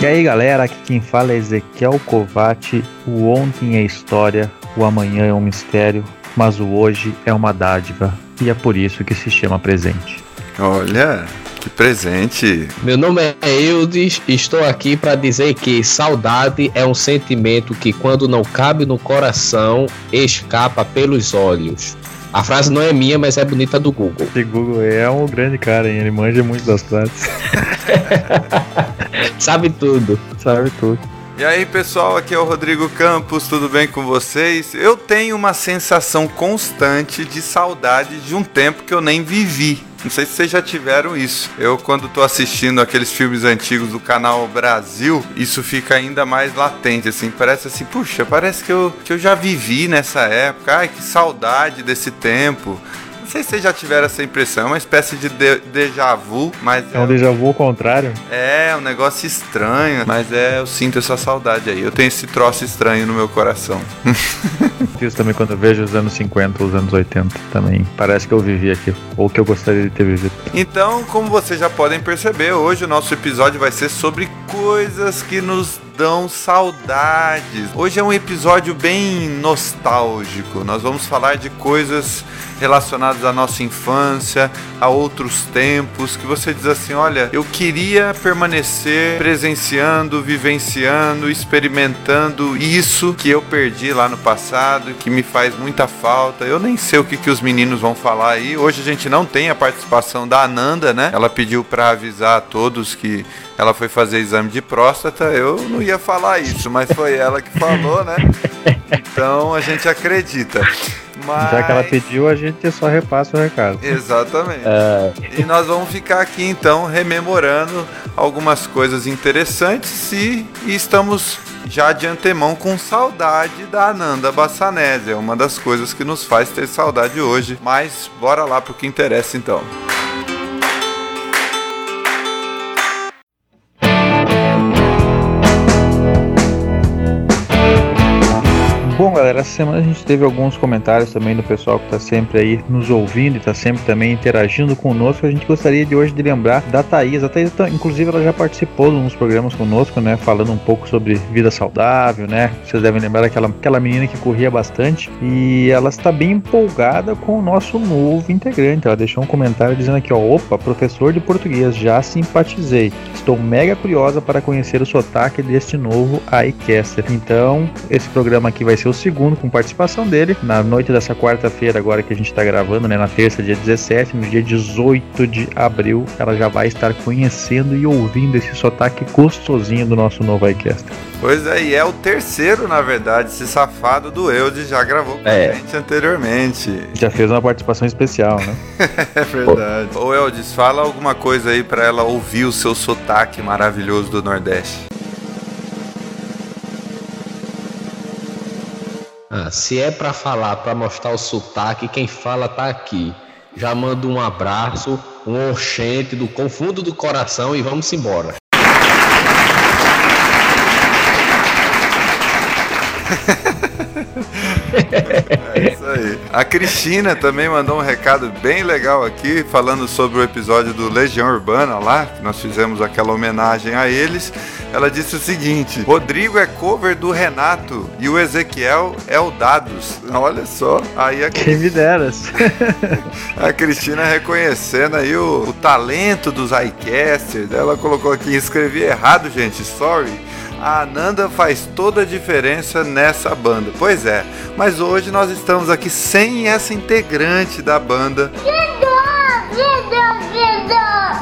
E aí galera, aqui quem fala é Ezequiel Covati. O ontem é história, o amanhã é um mistério, mas o hoje é uma dádiva. E é por isso que se chama presente. Olha, que presente! Meu nome é Eudes e estou aqui para dizer que saudade é um sentimento que, quando não cabe no coração, escapa pelos olhos. A frase não é minha, mas é bonita do Google. Esse Google é um grande cara, hein? Ele manja muito das frases. Sabe tudo. Sabe tudo. E aí, pessoal, aqui é o Rodrigo Campos, tudo bem com vocês? Eu tenho uma sensação constante de saudade de um tempo que eu nem vivi. Não sei se vocês já tiveram isso. Eu, quando tô assistindo aqueles filmes antigos do canal Brasil, isso fica ainda mais latente, assim. Parece assim, puxa, parece que eu, que eu já vivi nessa época. Ai, que saudade desse tempo sei se vocês já tiveram essa impressão, é uma espécie de, de déjà vu, mas. É um déjà vu ao contrário? É, um negócio estranho, mas é, eu sinto essa saudade aí. Eu tenho esse troço estranho no meu coração. Isso também quando eu vejo os anos 50, os anos 80 também. Parece que eu vivi aqui, ou que eu gostaria de ter vivido. Então, como vocês já podem perceber, hoje o nosso episódio vai ser sobre coisas que nos saudades. Hoje é um episódio bem nostálgico. Nós vamos falar de coisas relacionadas à nossa infância, a outros tempos, que você diz assim: olha, eu queria permanecer presenciando, vivenciando, experimentando isso que eu perdi lá no passado, que me faz muita falta. Eu nem sei o que, que os meninos vão falar aí. Hoje a gente não tem a participação da Ananda, né? Ela pediu para avisar a todos que ela foi fazer exame de próstata. Eu não ia falar isso, mas foi ela que falou, né? Então a gente acredita. Mas... Já que ela pediu, a gente só repassa o recado. Exatamente. É... E nós vamos ficar aqui então rememorando algumas coisas interessantes e, e estamos já de antemão com saudade da Ananda Bassanese. É uma das coisas que nos faz ter saudade hoje. Mas bora lá pro que interessa então. Bom, galera, essa semana a gente teve alguns comentários também do pessoal que está sempre aí nos ouvindo e está sempre também interagindo conosco. A gente gostaria de hoje de lembrar da Thaís. A Thaís, tá, inclusive, ela já participou de uns programas conosco, né? Falando um pouco sobre vida saudável, né? Vocês devem lembrar daquela aquela menina que corria bastante. E ela está bem empolgada com o nosso novo integrante. Ela deixou um comentário dizendo aqui, ó, opa, professor de português, já simpatizei. Estou mega curiosa para conhecer o sotaque deste novo iCaster. Então, esse programa aqui vai ser o segundo com participação dele. Na noite dessa quarta-feira, agora que a gente está gravando, né? Na terça, dia 17, no dia 18 de abril, ela já vai estar conhecendo e ouvindo esse sotaque gostosinho do nosso novo iCaster. Pois é, e é o terceiro, na verdade. Esse safado do Eudes já gravou com é. a gente anteriormente. Já fez uma participação especial, né? é verdade. Ô Eudes, fala alguma coisa aí para ela ouvir o seu sotaque maravilhoso do Nordeste. Ah, se é para falar, para mostrar o sotaque, quem fala tá aqui. Já mando um abraço, um oxente do confundo do coração e vamos embora. É isso aí. A Cristina também mandou um recado bem legal aqui, falando sobre o episódio do Legião Urbana lá, que nós fizemos aquela homenagem a eles. Ela disse o seguinte: Rodrigo é cover do Renato e o Ezequiel é o Dados. Olha só. Aí a Quem me deras. a Cristina reconhecendo aí o, o talento dos iCasters. Ela colocou aqui, escrevi errado, gente, sorry. A Ananda faz toda a diferença nessa banda. Pois é, mas hoje nós estamos aqui sem essa integrante da banda.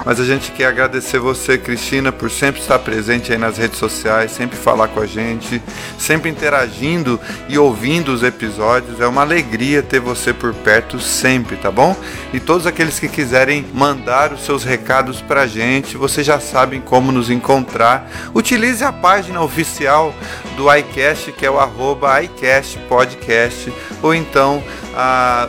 Mas a gente quer agradecer você, Cristina, por sempre estar presente aí nas redes sociais, sempre falar com a gente, sempre interagindo e ouvindo os episódios. É uma alegria ter você por perto sempre, tá bom? E todos aqueles que quiserem mandar os seus recados pra gente, vocês já sabem como nos encontrar. Utilize a página oficial do iCast, que é o arroba ou então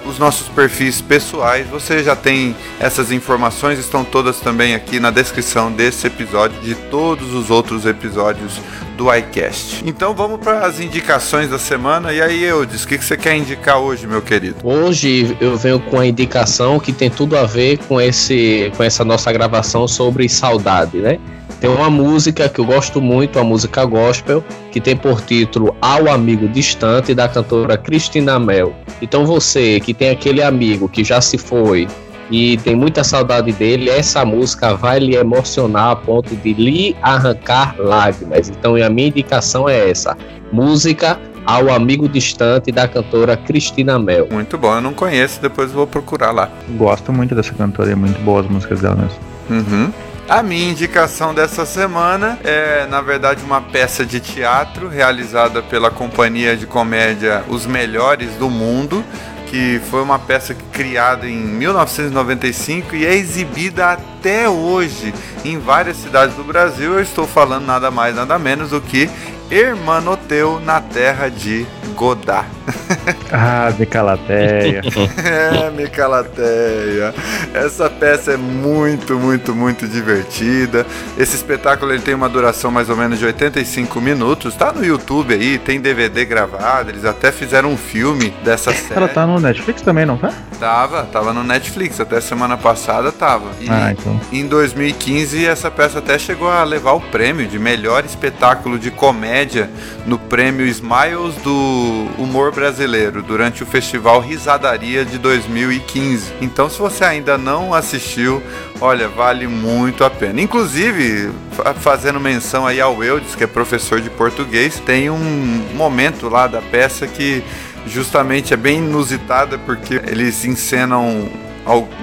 os nossos perfis pessoais. Você já tem essas informações, estão todas também aqui na descrição desse episódio, de todos os outros episódios do iCast. Então vamos para as indicações da semana. E aí, Eudes, o que, que você quer indicar hoje, meu querido? Hoje eu venho com a indicação que tem tudo a ver com, esse, com essa nossa gravação sobre saudade, né? Tem uma música que eu gosto muito, a música gospel, que tem por título Ao Amigo Distante, da cantora Cristina Mel. Então você que tem aquele amigo que já se foi e tem muita saudade dele, essa música vai lhe emocionar a ponto de lhe arrancar lágrimas. Então a minha indicação é essa: música ao amigo distante da cantora Cristina Mel. Muito bom, eu não conheço, depois vou procurar lá. Gosto muito dessa cantora, é muito boas as músicas dela mesmo. Uhum. A minha indicação dessa semana é, na verdade, uma peça de teatro realizada pela companhia de comédia Os Melhores do Mundo, que foi uma peça criada em 1995 e é exibida até hoje em várias cidades do Brasil. Eu estou falando nada mais, nada menos do que Hermanoteu na terra de Godard. ah, Mecalateia. é, Mecalateia. Essa peça é muito, muito, muito divertida. Esse espetáculo ele tem uma duração mais ou menos de 85 minutos. Tá no YouTube aí, tem DVD gravado. Eles até fizeram um filme dessa série. Ela tá no Netflix também, não tá? Tava, tava no Netflix. Até semana passada tava. E ah, então. em 2015 essa peça até chegou a levar o prêmio de melhor espetáculo de comédia comédia no prêmio Smiles do Humor Brasileiro durante o Festival Risadaria de 2015. Então, se você ainda não assistiu, olha, vale muito a pena. Inclusive, fazendo menção aí ao Eudes, que é professor de português, tem um momento lá da peça que justamente é bem inusitada porque eles encenam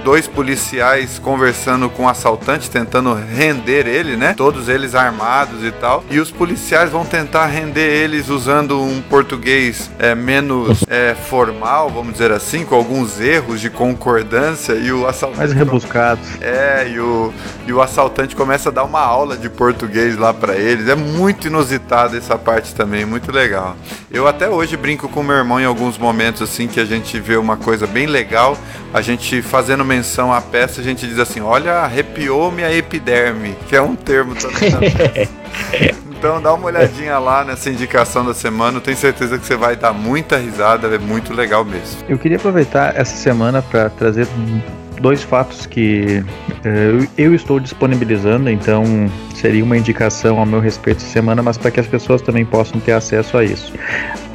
dois policiais conversando com o um assaltante, tentando render ele, né? Todos eles armados e tal. E os policiais vão tentar render eles usando um português é, menos é, formal, vamos dizer assim, com alguns erros de concordância. E o assaltante. Mais rebuscado. É, e o, e o assaltante começa a dar uma aula de português lá para eles. É muito inusitado essa parte também, muito legal. Eu até hoje brinco com meu irmão em alguns momentos assim que a gente vê uma coisa bem legal, a gente fazendo menção à peça, a gente diz assim: "Olha, arrepiou-me a epiderme", que é um termo também. Então dá uma olhadinha lá nessa indicação da semana. Eu tenho certeza que você vai dar muita risada, é muito legal mesmo. Eu queria aproveitar essa semana para trazer dois fatos que uh, eu estou disponibilizando, então seria uma indicação ao meu respeito essa semana, mas para que as pessoas também possam ter acesso a isso.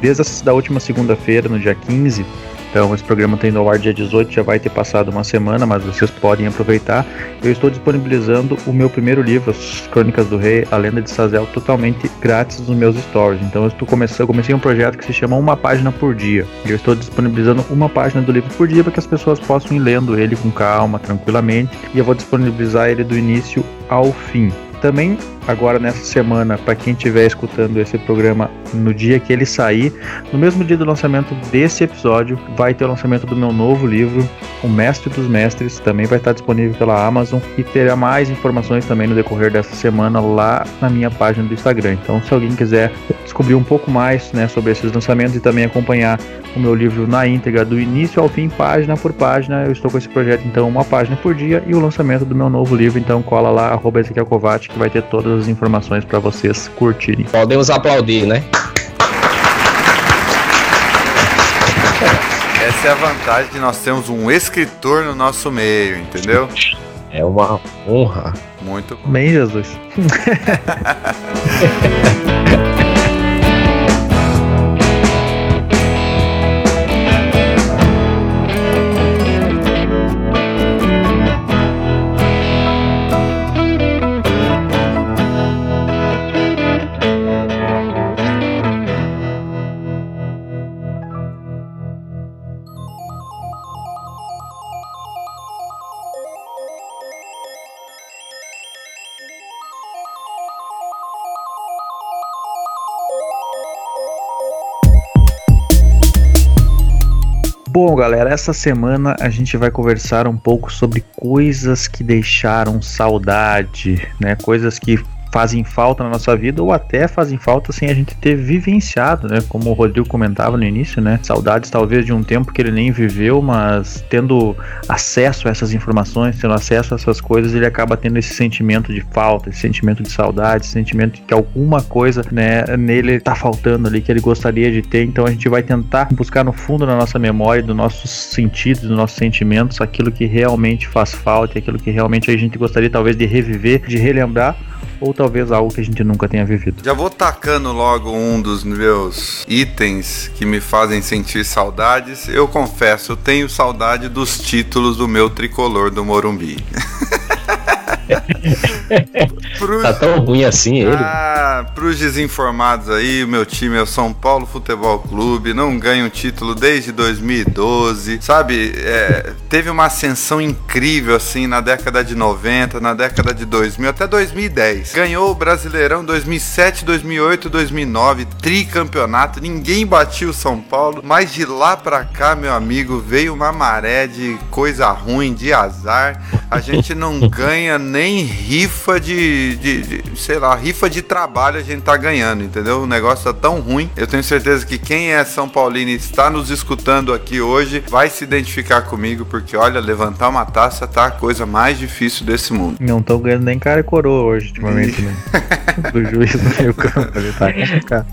Desde a da última segunda-feira, no dia 15, então, esse programa tem no ar dia 18, já vai ter passado uma semana, mas vocês podem aproveitar. Eu estou disponibilizando o meu primeiro livro, As Crônicas do Rei, A Lenda de Sazel, totalmente grátis nos meus stories. Então, eu estou começando, eu comecei um projeto que se chama Uma Página por Dia. Eu estou disponibilizando uma página do livro por dia para que as pessoas possam ir lendo ele com calma, tranquilamente. E eu vou disponibilizar ele do início ao fim. Também agora nessa semana, para quem estiver escutando esse programa no dia que ele sair, no mesmo dia do lançamento desse episódio, vai ter o lançamento do meu novo livro, O Mestre dos Mestres, também vai estar disponível pela Amazon e terá mais informações também no decorrer dessa semana lá na minha página do Instagram. Então, se alguém quiser descobrir um pouco mais né, sobre esses lançamentos e também acompanhar o meu livro na íntegra, do início ao fim, página por página, eu estou com esse projeto, então, uma página por dia e o lançamento do meu novo livro. Então, cola lá, arroba Ezequiel Kovac, que vai ter todas as informações para vocês curtirem. Podemos aplaudir, né? Essa é a vantagem de nós termos um escritor no nosso meio, entendeu? É uma honra. Muito bom. Bem, Jesus. Bom, galera, essa semana a gente vai conversar um pouco sobre coisas que deixaram saudade, né? Coisas que fazem falta na nossa vida ou até fazem falta sem a gente ter vivenciado, né? Como o Rodrigo comentava no início, né? Saudades talvez de um tempo que ele nem viveu, mas tendo acesso a essas informações, tendo acesso a essas coisas, ele acaba tendo esse sentimento de falta, esse sentimento de saudade, esse sentimento de que alguma coisa, né, nele tá faltando ali que ele gostaria de ter. Então a gente vai tentar buscar no fundo da nossa memória, dos nossos sentidos, dos nossos sentimentos, aquilo que realmente faz falta, aquilo que realmente a gente gostaria talvez de reviver, de relembrar ou talvez algo que a gente nunca tenha vivido. Já vou tacando logo um dos meus itens que me fazem sentir saudades. Eu confesso, eu tenho saudade dos títulos do meu tricolor do Morumbi. Pro... Tá tão ruim assim ele? Ah, pros desinformados aí, o meu time é o São Paulo Futebol Clube, não ganha um título desde 2012, sabe? É, teve uma ascensão incrível assim na década de 90, na década de 2000, até 2010. Ganhou o Brasileirão 2007, 2008, 2009, tricampeonato, ninguém batia o São Paulo, mas de lá pra cá, meu amigo, veio uma maré de coisa ruim, de azar. A gente não ganha nem rifa de, de, de, sei lá, rifa de trabalho a gente tá ganhando, entendeu? O negócio tá tão ruim. Eu tenho certeza que quem é São Paulino e está nos escutando aqui hoje vai se identificar comigo, porque olha, levantar uma taça tá a coisa mais difícil desse mundo. Não estão ganhando nem cara e coroa hoje, ultimamente, né? Do juiz do meio campo, ele tá complicado.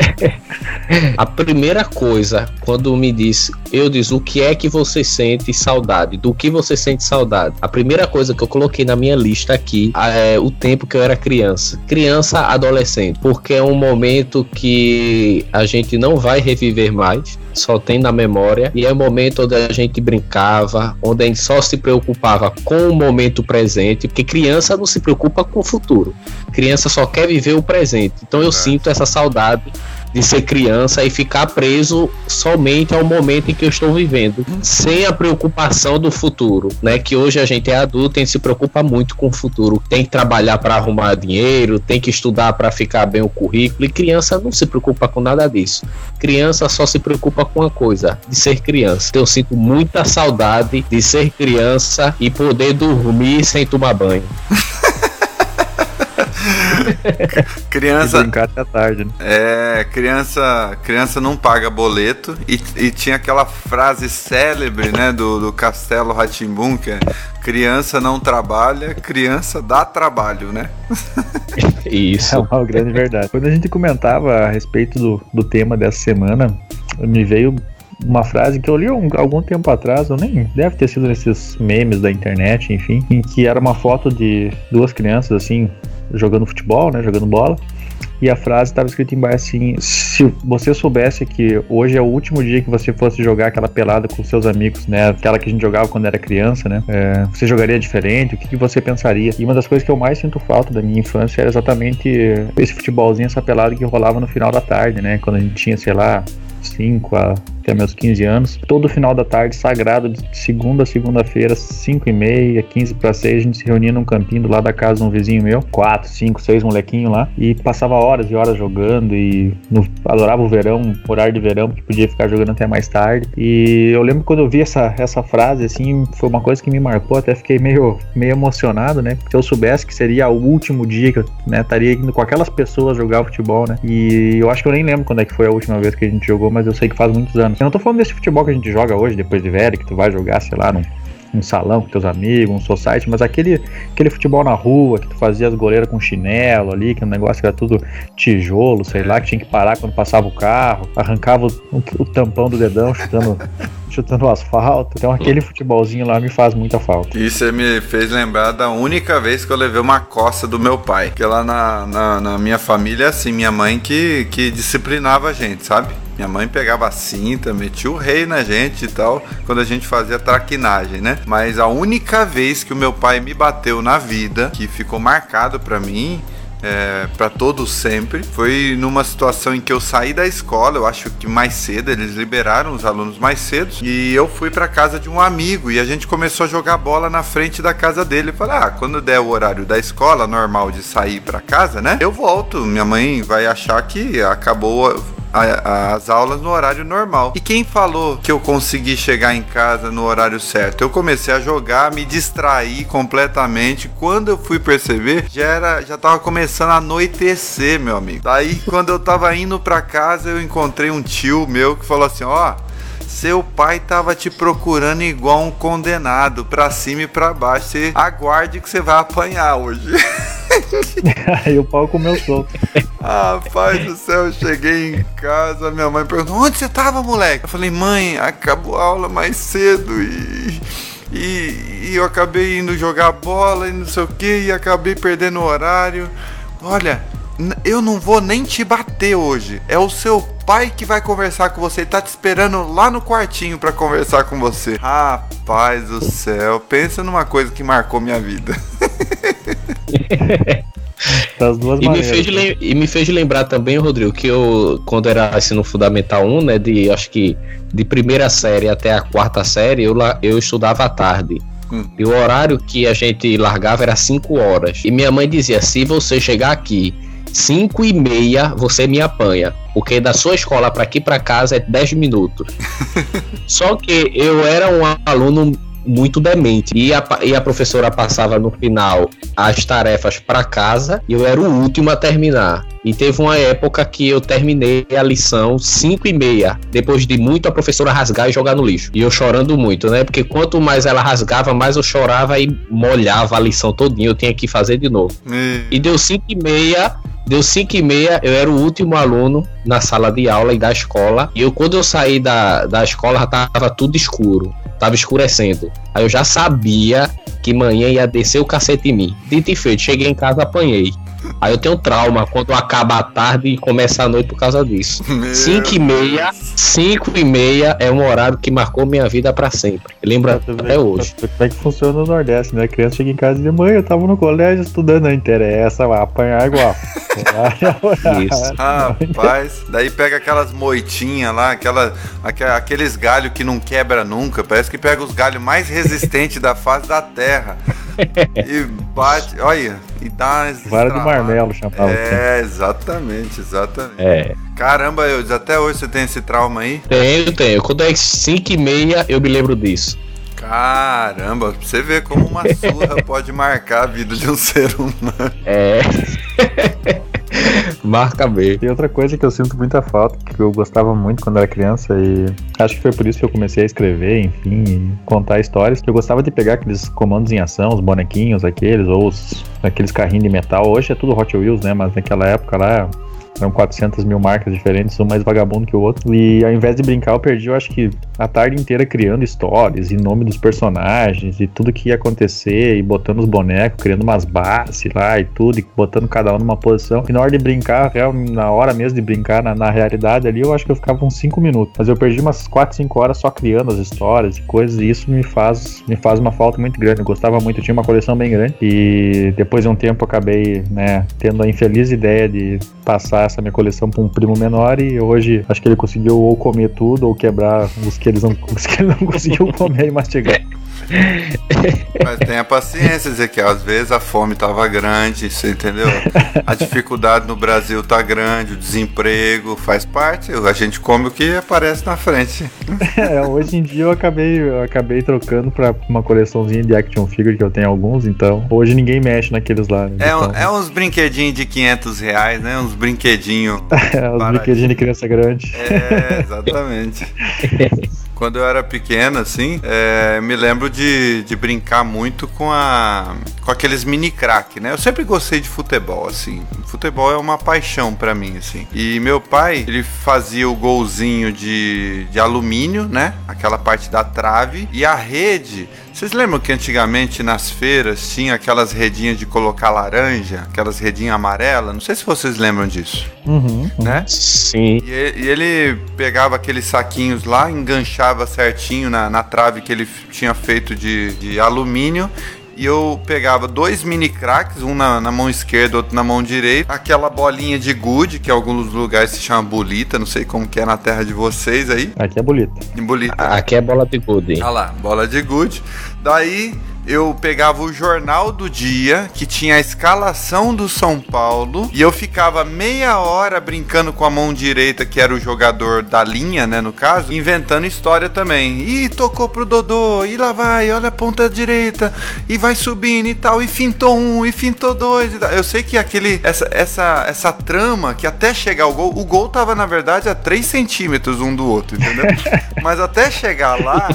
A primeira coisa, quando me disse, eu disse, o que é que você sente saudade? Do que você sente saudade? A primeira coisa que eu coloquei na minha lista aqui é o tempo que eu era criança. Criança, adolescente. Porque é um momento que a gente não vai reviver mais só tem na memória e é o momento onde a gente brincava, onde a gente só se preocupava com o momento presente, porque criança não se preocupa com o futuro. Criança só quer viver o presente. Então eu é. sinto essa saudade de ser criança e ficar preso somente ao momento em que eu estou vivendo, sem a preocupação do futuro, né? Que hoje a gente é adulto e se preocupa muito com o futuro, tem que trabalhar para arrumar dinheiro, tem que estudar para ficar bem o currículo e criança não se preocupa com nada disso. Criança só se preocupa com uma coisa, de ser criança. Então, eu sinto muita saudade de ser criança e poder dormir sem tomar banho. criança. Brincar até tarde, né? É, criança, criança não paga boleto. E, e tinha aquela frase célebre, né, do, do Castelo Ratimbum, que é criança não trabalha, criança dá trabalho, né? Isso. É uma grande verdade. Quando a gente comentava a respeito do, do tema dessa semana, me veio uma frase que eu li um, algum tempo atrás, eu nem deve ter sido nesses memes da internet, enfim, em que era uma foto de duas crianças assim jogando futebol, né, jogando bola. E a frase estava escrita embaixo assim: se você soubesse que hoje é o último dia que você fosse jogar aquela pelada com seus amigos, né? Aquela que a gente jogava quando era criança, né? É, você jogaria diferente? O que, que, você pensaria? E uma das coisas que eu mais sinto falta da minha infância era exatamente esse futebolzinho, essa pelada que rolava no final da tarde, né? Quando a gente tinha, sei lá, 5 a até meus 15 anos. Todo final da tarde, sagrado, de segunda a segunda-feira, 5 e meia, 15 para 6, a gente se reunia num campinho do lado da casa de um vizinho meu, 4, 5, 6 molequinhos lá, e passava horas e horas jogando e no, adorava o verão, horário de verão, que podia ficar jogando até mais tarde. E eu lembro quando eu vi essa, essa frase, assim, foi uma coisa que me marcou, até fiquei meio, meio emocionado, né? Porque eu soubesse que seria o último dia que eu né, estaria indo com aquelas pessoas jogar futebol, né? E eu acho que eu nem lembro quando é que foi a última vez que a gente jogou, mas eu sei que faz muitos anos. Eu não tô falando desse futebol que a gente joga hoje, depois de velho, que tu vai jogar, sei lá, num, num salão com teus amigos, um society, mas aquele, aquele futebol na rua, que tu fazia as goleiras com chinelo ali, que o negócio era tudo tijolo, sei lá, que tinha que parar quando passava o carro, arrancava o, o tampão do dedão chutando chutando o asfalto. Então aquele futebolzinho lá me faz muita falta. Você me fez lembrar da única vez que eu levei uma coça do meu pai. Que lá na, na, na minha família, assim, minha mãe que, que disciplinava a gente, sabe? Minha mãe pegava a cinta, metia o rei na gente e tal, quando a gente fazia traquinagem, né? Mas a única vez que o meu pai me bateu na vida, que ficou marcado para mim, é, para todos sempre. Foi numa situação em que eu saí da escola, eu acho que mais cedo, eles liberaram os alunos mais cedo, e eu fui para casa de um amigo e a gente começou a jogar bola na frente da casa dele. Falei: "Ah, quando der o horário da escola normal de sair para casa, né? Eu volto. Minha mãe vai achar que acabou a, as aulas no horário normal. E quem falou que eu consegui chegar em casa no horário certo? Eu comecei a jogar, me distraí completamente. Quando eu fui perceber, já era, já tava começando a anoitecer, meu amigo. Daí, quando eu tava indo para casa, eu encontrei um tio meu que falou assim: ó. Oh, seu pai tava te procurando igual um condenado, pra cima e pra baixo. Você aguarde que você vai apanhar hoje. Aí o pau comeu solto. Ah, pai do céu, eu cheguei em casa, minha mãe perguntou: onde você tava, moleque? Eu falei, mãe, acabou a aula mais cedo e. E, e eu acabei indo jogar bola e não sei o que, e acabei perdendo o horário. Olha, eu não vou nem te bater hoje. É o seu pai que vai conversar com você. Ele tá te esperando lá no quartinho para conversar com você. Rapaz do céu, pensa numa coisa que marcou minha vida. Das duas e maneiras. Me fez né? e me fez lembrar também, Rodrigo, que eu, quando era ensino fundamental 1, né, de acho que de primeira série até a quarta série, eu, eu estudava à tarde. Hum. E o horário que a gente largava era 5 horas. E minha mãe dizia: se você chegar aqui 5 e meia, você me apanha. Porque da sua escola para aqui para casa é 10 minutos. Só que eu era um aluno muito demente. E a, e a professora passava no final as tarefas para casa e eu era o último a terminar. E teve uma época que eu terminei a lição 5 e meia, depois de muito a professora rasgar e jogar no lixo. E eu chorando muito, né? Porque quanto mais ela rasgava, mais eu chorava e molhava a lição todinha. Eu tinha que fazer de novo. E, e deu 5 e meia, Deu 5 e meia, eu era o último aluno na sala de aula e da escola. E eu, quando eu saí da, da escola, já tava tudo escuro. Tava escurecendo. Aí eu já sabia que manhã ia descer o cacete em mim. Dito e feito, cheguei em casa, apanhei. Aí eu tenho trauma quando acaba a tarde e começa a noite por causa disso. 5 e meia, 5 e meia é um horário que marcou minha vida para sempre. Lembra até hoje. Como é que funciona no Nordeste, né? A criança chega em casa e diz, mãe, eu tava no colégio estudando, não interessa, vai apanhar igual. Isso. Rapaz, daí pega aquelas moitinhas lá, aquela, aqueles galhos que não quebra nunca. Parece que pega os galhos mais resistentes da face da terra. e bate, olha, e dá Vara do marmelo chamava. É, exatamente, exatamente. É. Caramba, eu, até hoje você tem esse trauma aí? Tenho, tenho. Quando é 5 e meia, eu me lembro disso. Caramba, você vê como uma surra pode marcar a vida de um ser humano. É. Marca B. E outra coisa que eu sinto muita falta, que eu gostava muito quando era criança, e acho que foi por isso que eu comecei a escrever, enfim, contar histórias, que eu gostava de pegar aqueles comandos em ação, os bonequinhos aqueles, ou os, aqueles carrinhos de metal. Hoje é tudo Hot Wheels, né? Mas naquela época lá eram 400 mil marcas diferentes, um mais vagabundo que o outro. E ao invés de brincar, eu perdi, eu acho que a tarde inteira criando histórias e nome dos personagens e tudo que ia acontecer e botando os bonecos, criando umas bases lá e tudo, e botando cada um numa posição. E na hora de brincar, real, na hora mesmo de brincar, na, na realidade ali, eu acho que eu ficava uns 5 minutos. Mas eu perdi umas 4, 5 horas só criando as histórias e coisas, e isso me faz, me faz uma falta muito grande. Eu gostava muito, eu tinha uma coleção bem grande. E depois de um tempo eu acabei, né, tendo a infeliz ideia de passar essa minha coleção para um primo menor e hoje acho que ele conseguiu ou comer tudo ou quebrar os que, eles não, os que ele não conseguiu comer e mastigar. Mas tenha paciência, Ezequiel. Às vezes a fome tava grande, você entendeu? A dificuldade no Brasil tá grande, o desemprego faz parte. A gente come o que aparece na frente. É, hoje em dia eu acabei, eu acabei trocando pra uma coleçãozinha de action figure que eu tenho alguns, então hoje ninguém mexe naqueles lá. Né? É, então... é uns brinquedinhos de 500 reais, né? Uns brinquedinhos. é, uns brinquedinhos de criança grande. É, exatamente. Quando eu era pequeno, assim, é, me lembro de, de brincar muito com a com aqueles mini crack, né? Eu sempre gostei de futebol, assim. Futebol é uma paixão para mim, assim. E meu pai, ele fazia o golzinho de, de alumínio, né? Aquela parte da trave e a rede vocês lembram que antigamente nas feiras tinha aquelas redinhas de colocar laranja, aquelas redinhas amarelas? Não sei se vocês lembram disso. Uhum, né? Sim. E, e, ele pegava aqueles saquinhos lá, enganchava certinho na, na trave que ele tinha feito de, de alumínio e eu pegava dois mini cracks, um na, na, mão esquerda, outro na mão direita, aquela bolinha de gude, que em alguns lugares se chama bolita, não sei como que é na terra de vocês aí. Aqui é bolita. bolita. Aqui é bola de gude. Ah lá, bola de gude. Daí eu pegava o jornal do dia, que tinha a escalação do São Paulo, e eu ficava meia hora brincando com a mão direita, que era o jogador da linha, né, no caso, inventando história também. E tocou pro Dodô, e lá vai, olha a ponta direita, e vai subindo e tal, e fintou um, e fintou dois. E eu sei que aquele, essa, essa, essa trama, que até chegar o gol, o gol tava na verdade a 3 centímetros um do outro, entendeu? Mas até chegar lá,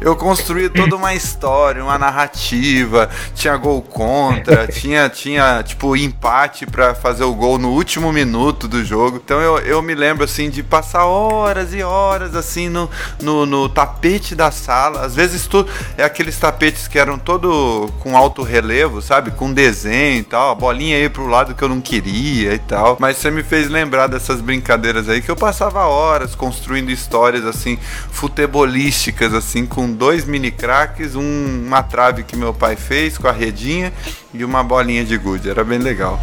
eu construí toda uma história, uma narrativa narrativa, tinha gol contra, tinha, tinha, tipo, empate para fazer o gol no último minuto do jogo. Então eu, eu me lembro, assim, de passar horas e horas, assim, no, no, no tapete da sala. Às vezes tu, é aqueles tapetes que eram todo com alto relevo, sabe? Com desenho e tal, a bolinha aí pro lado que eu não queria e tal. Mas você me fez lembrar dessas brincadeiras aí que eu passava horas construindo histórias, assim, futebolísticas, assim, com dois mini craques, um, uma trave que meu pai fez com a redinha e uma bolinha de gude. Era bem legal.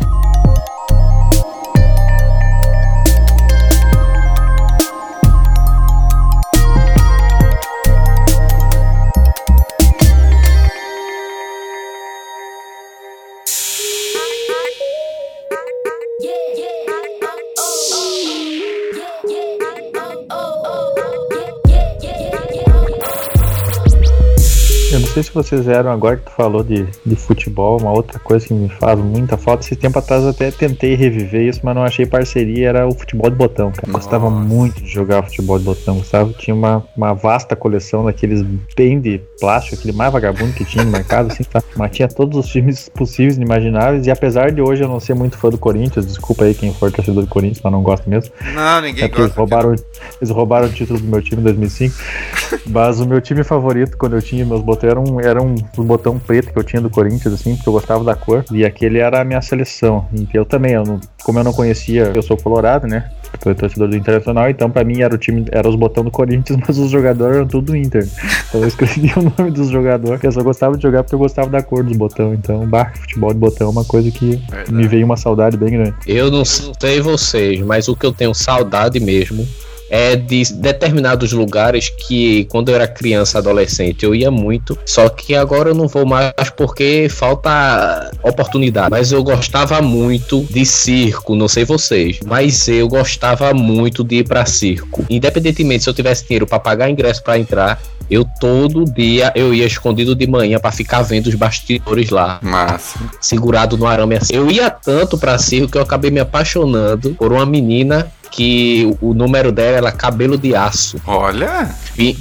Sei se vocês eram, agora que tu falou de, de futebol, uma outra coisa que me faz muita falta. Esse tempo atrás eu até tentei reviver isso, mas não achei parceria, era o futebol de botão, cara. Gostava muito de jogar futebol de botão, Gustavo. Tinha uma, uma vasta coleção daqueles bem de plástico, aquele mais vagabundo que tinha no mercado, assim, tá? Mas tinha todos os times possíveis e imagináveis, e apesar de hoje eu não ser muito fã do Corinthians, desculpa aí quem for torcedor do Corinthians, mas não gosto mesmo. Não, ninguém é gosta. Eles roubaram, eles roubaram o título do meu time em 2005, mas o meu time favorito, quando eu tinha meus botões, era um, era um botão preto que eu tinha do Corinthians, assim, porque eu gostava da cor. E aquele era a minha seleção. E eu também, eu não, como eu não conhecia, eu sou colorado, né? Eu torcedor do Internacional, então pra mim era o time, era os botões do Corinthians, mas os jogadores eram tudo do Inter. Então eu escrevi o nome dos jogadores, eu só gostava de jogar porque eu gostava da cor dos botões. Então, bar, futebol de botão é uma coisa que Verdade. me veio uma saudade bem grande. Eu não sei vocês, mas o que eu tenho saudade mesmo é de determinados lugares que quando eu era criança, adolescente, eu ia muito, só que agora eu não vou mais porque falta oportunidade. Mas eu gostava muito de circo, não sei vocês, mas eu gostava muito de ir para circo. Independentemente se eu tivesse dinheiro para pagar ingresso para entrar, eu todo dia eu ia escondido de manhã para ficar vendo os bastidores lá. Massa. Segurado no arame assim. Eu ia tanto para circo que eu acabei me apaixonando por uma menina que o número dela era cabelo de aço. Olha!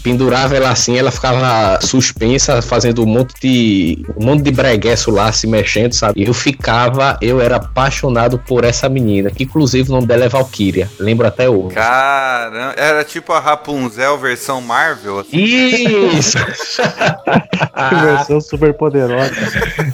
Pendurava ela assim, ela ficava suspensa, fazendo um monte de. um monte de breguesso lá, se mexendo, sabe? Eu ficava, eu era apaixonado por essa menina, que inclusive o nome dela é Valkyria. Lembro até hoje. Caramba, era tipo a Rapunzel versão Marvel? Assim. Isso! versão super poderosa.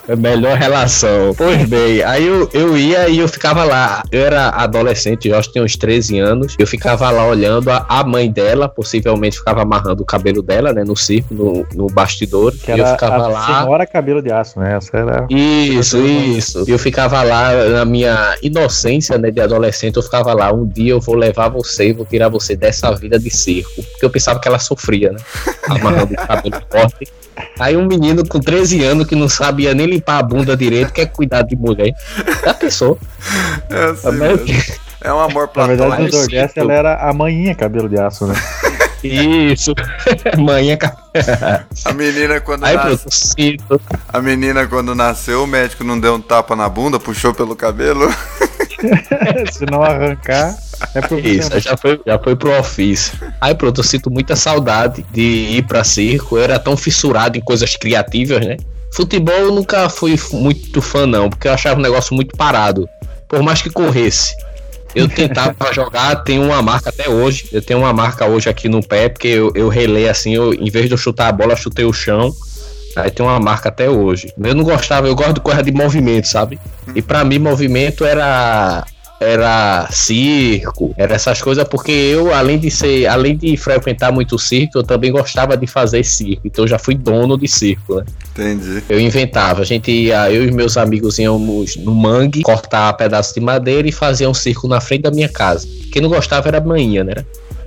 É melhor relação. Pois bem, aí eu, eu ia e eu ficava lá. Eu era adolescente, eu acho que tinha uns 13 13 anos. Eu ficava lá olhando a, a mãe dela, possivelmente ficava amarrando o cabelo dela, né, no circo, no, no bastidor. Que e eu ficava a lá. Senhora cabelo de aço, né? Essa era. Isso, isso. E eu ficava lá na minha inocência, né, de adolescente, eu ficava lá. Um dia eu vou levar você e vou tirar você dessa vida de circo. Porque eu pensava que ela sofria, né? Amarrando o cabelo forte. Aí um menino com 13 anos que não sabia nem limpar a bunda direito, quer cuidar de mulher. Já pensou? É, assim, é um amor platônico. Na verdade, no Nordeste ela era a manhinha cabelo de aço, né? Isso. manhinha cabelo. A menina quando Aí, nasce... A menina quando nasceu, o médico não deu um tapa na bunda, puxou pelo cabelo. Se não arrancar, é problema. Isso, já foi, já foi pro ofício. Aí pronto, eu sinto muita saudade de ir pra circo. Eu era tão fissurado em coisas criativas, né? Futebol eu nunca fui muito fã, não, porque eu achava um negócio muito parado. Por mais que corresse. Eu tentava jogar, tem uma marca até hoje. Eu tenho uma marca hoje aqui no pé, porque eu, eu relei assim, eu, em vez de eu chutar a bola, chutei o chão. Aí tem uma marca até hoje. Eu não gostava, eu gosto de coisa de movimento, sabe? E para mim, movimento era era circo, era essas coisas, porque eu, além de ser, além de frequentar muito circo, eu também gostava de fazer circo. Então eu já fui dono de circo, né? Entendi. Eu inventava, a gente ia, eu e meus amigos íamos no mangue, cortar pedaço de madeira e fazia um circo na frente da minha casa. Quem não gostava era a manhã, né?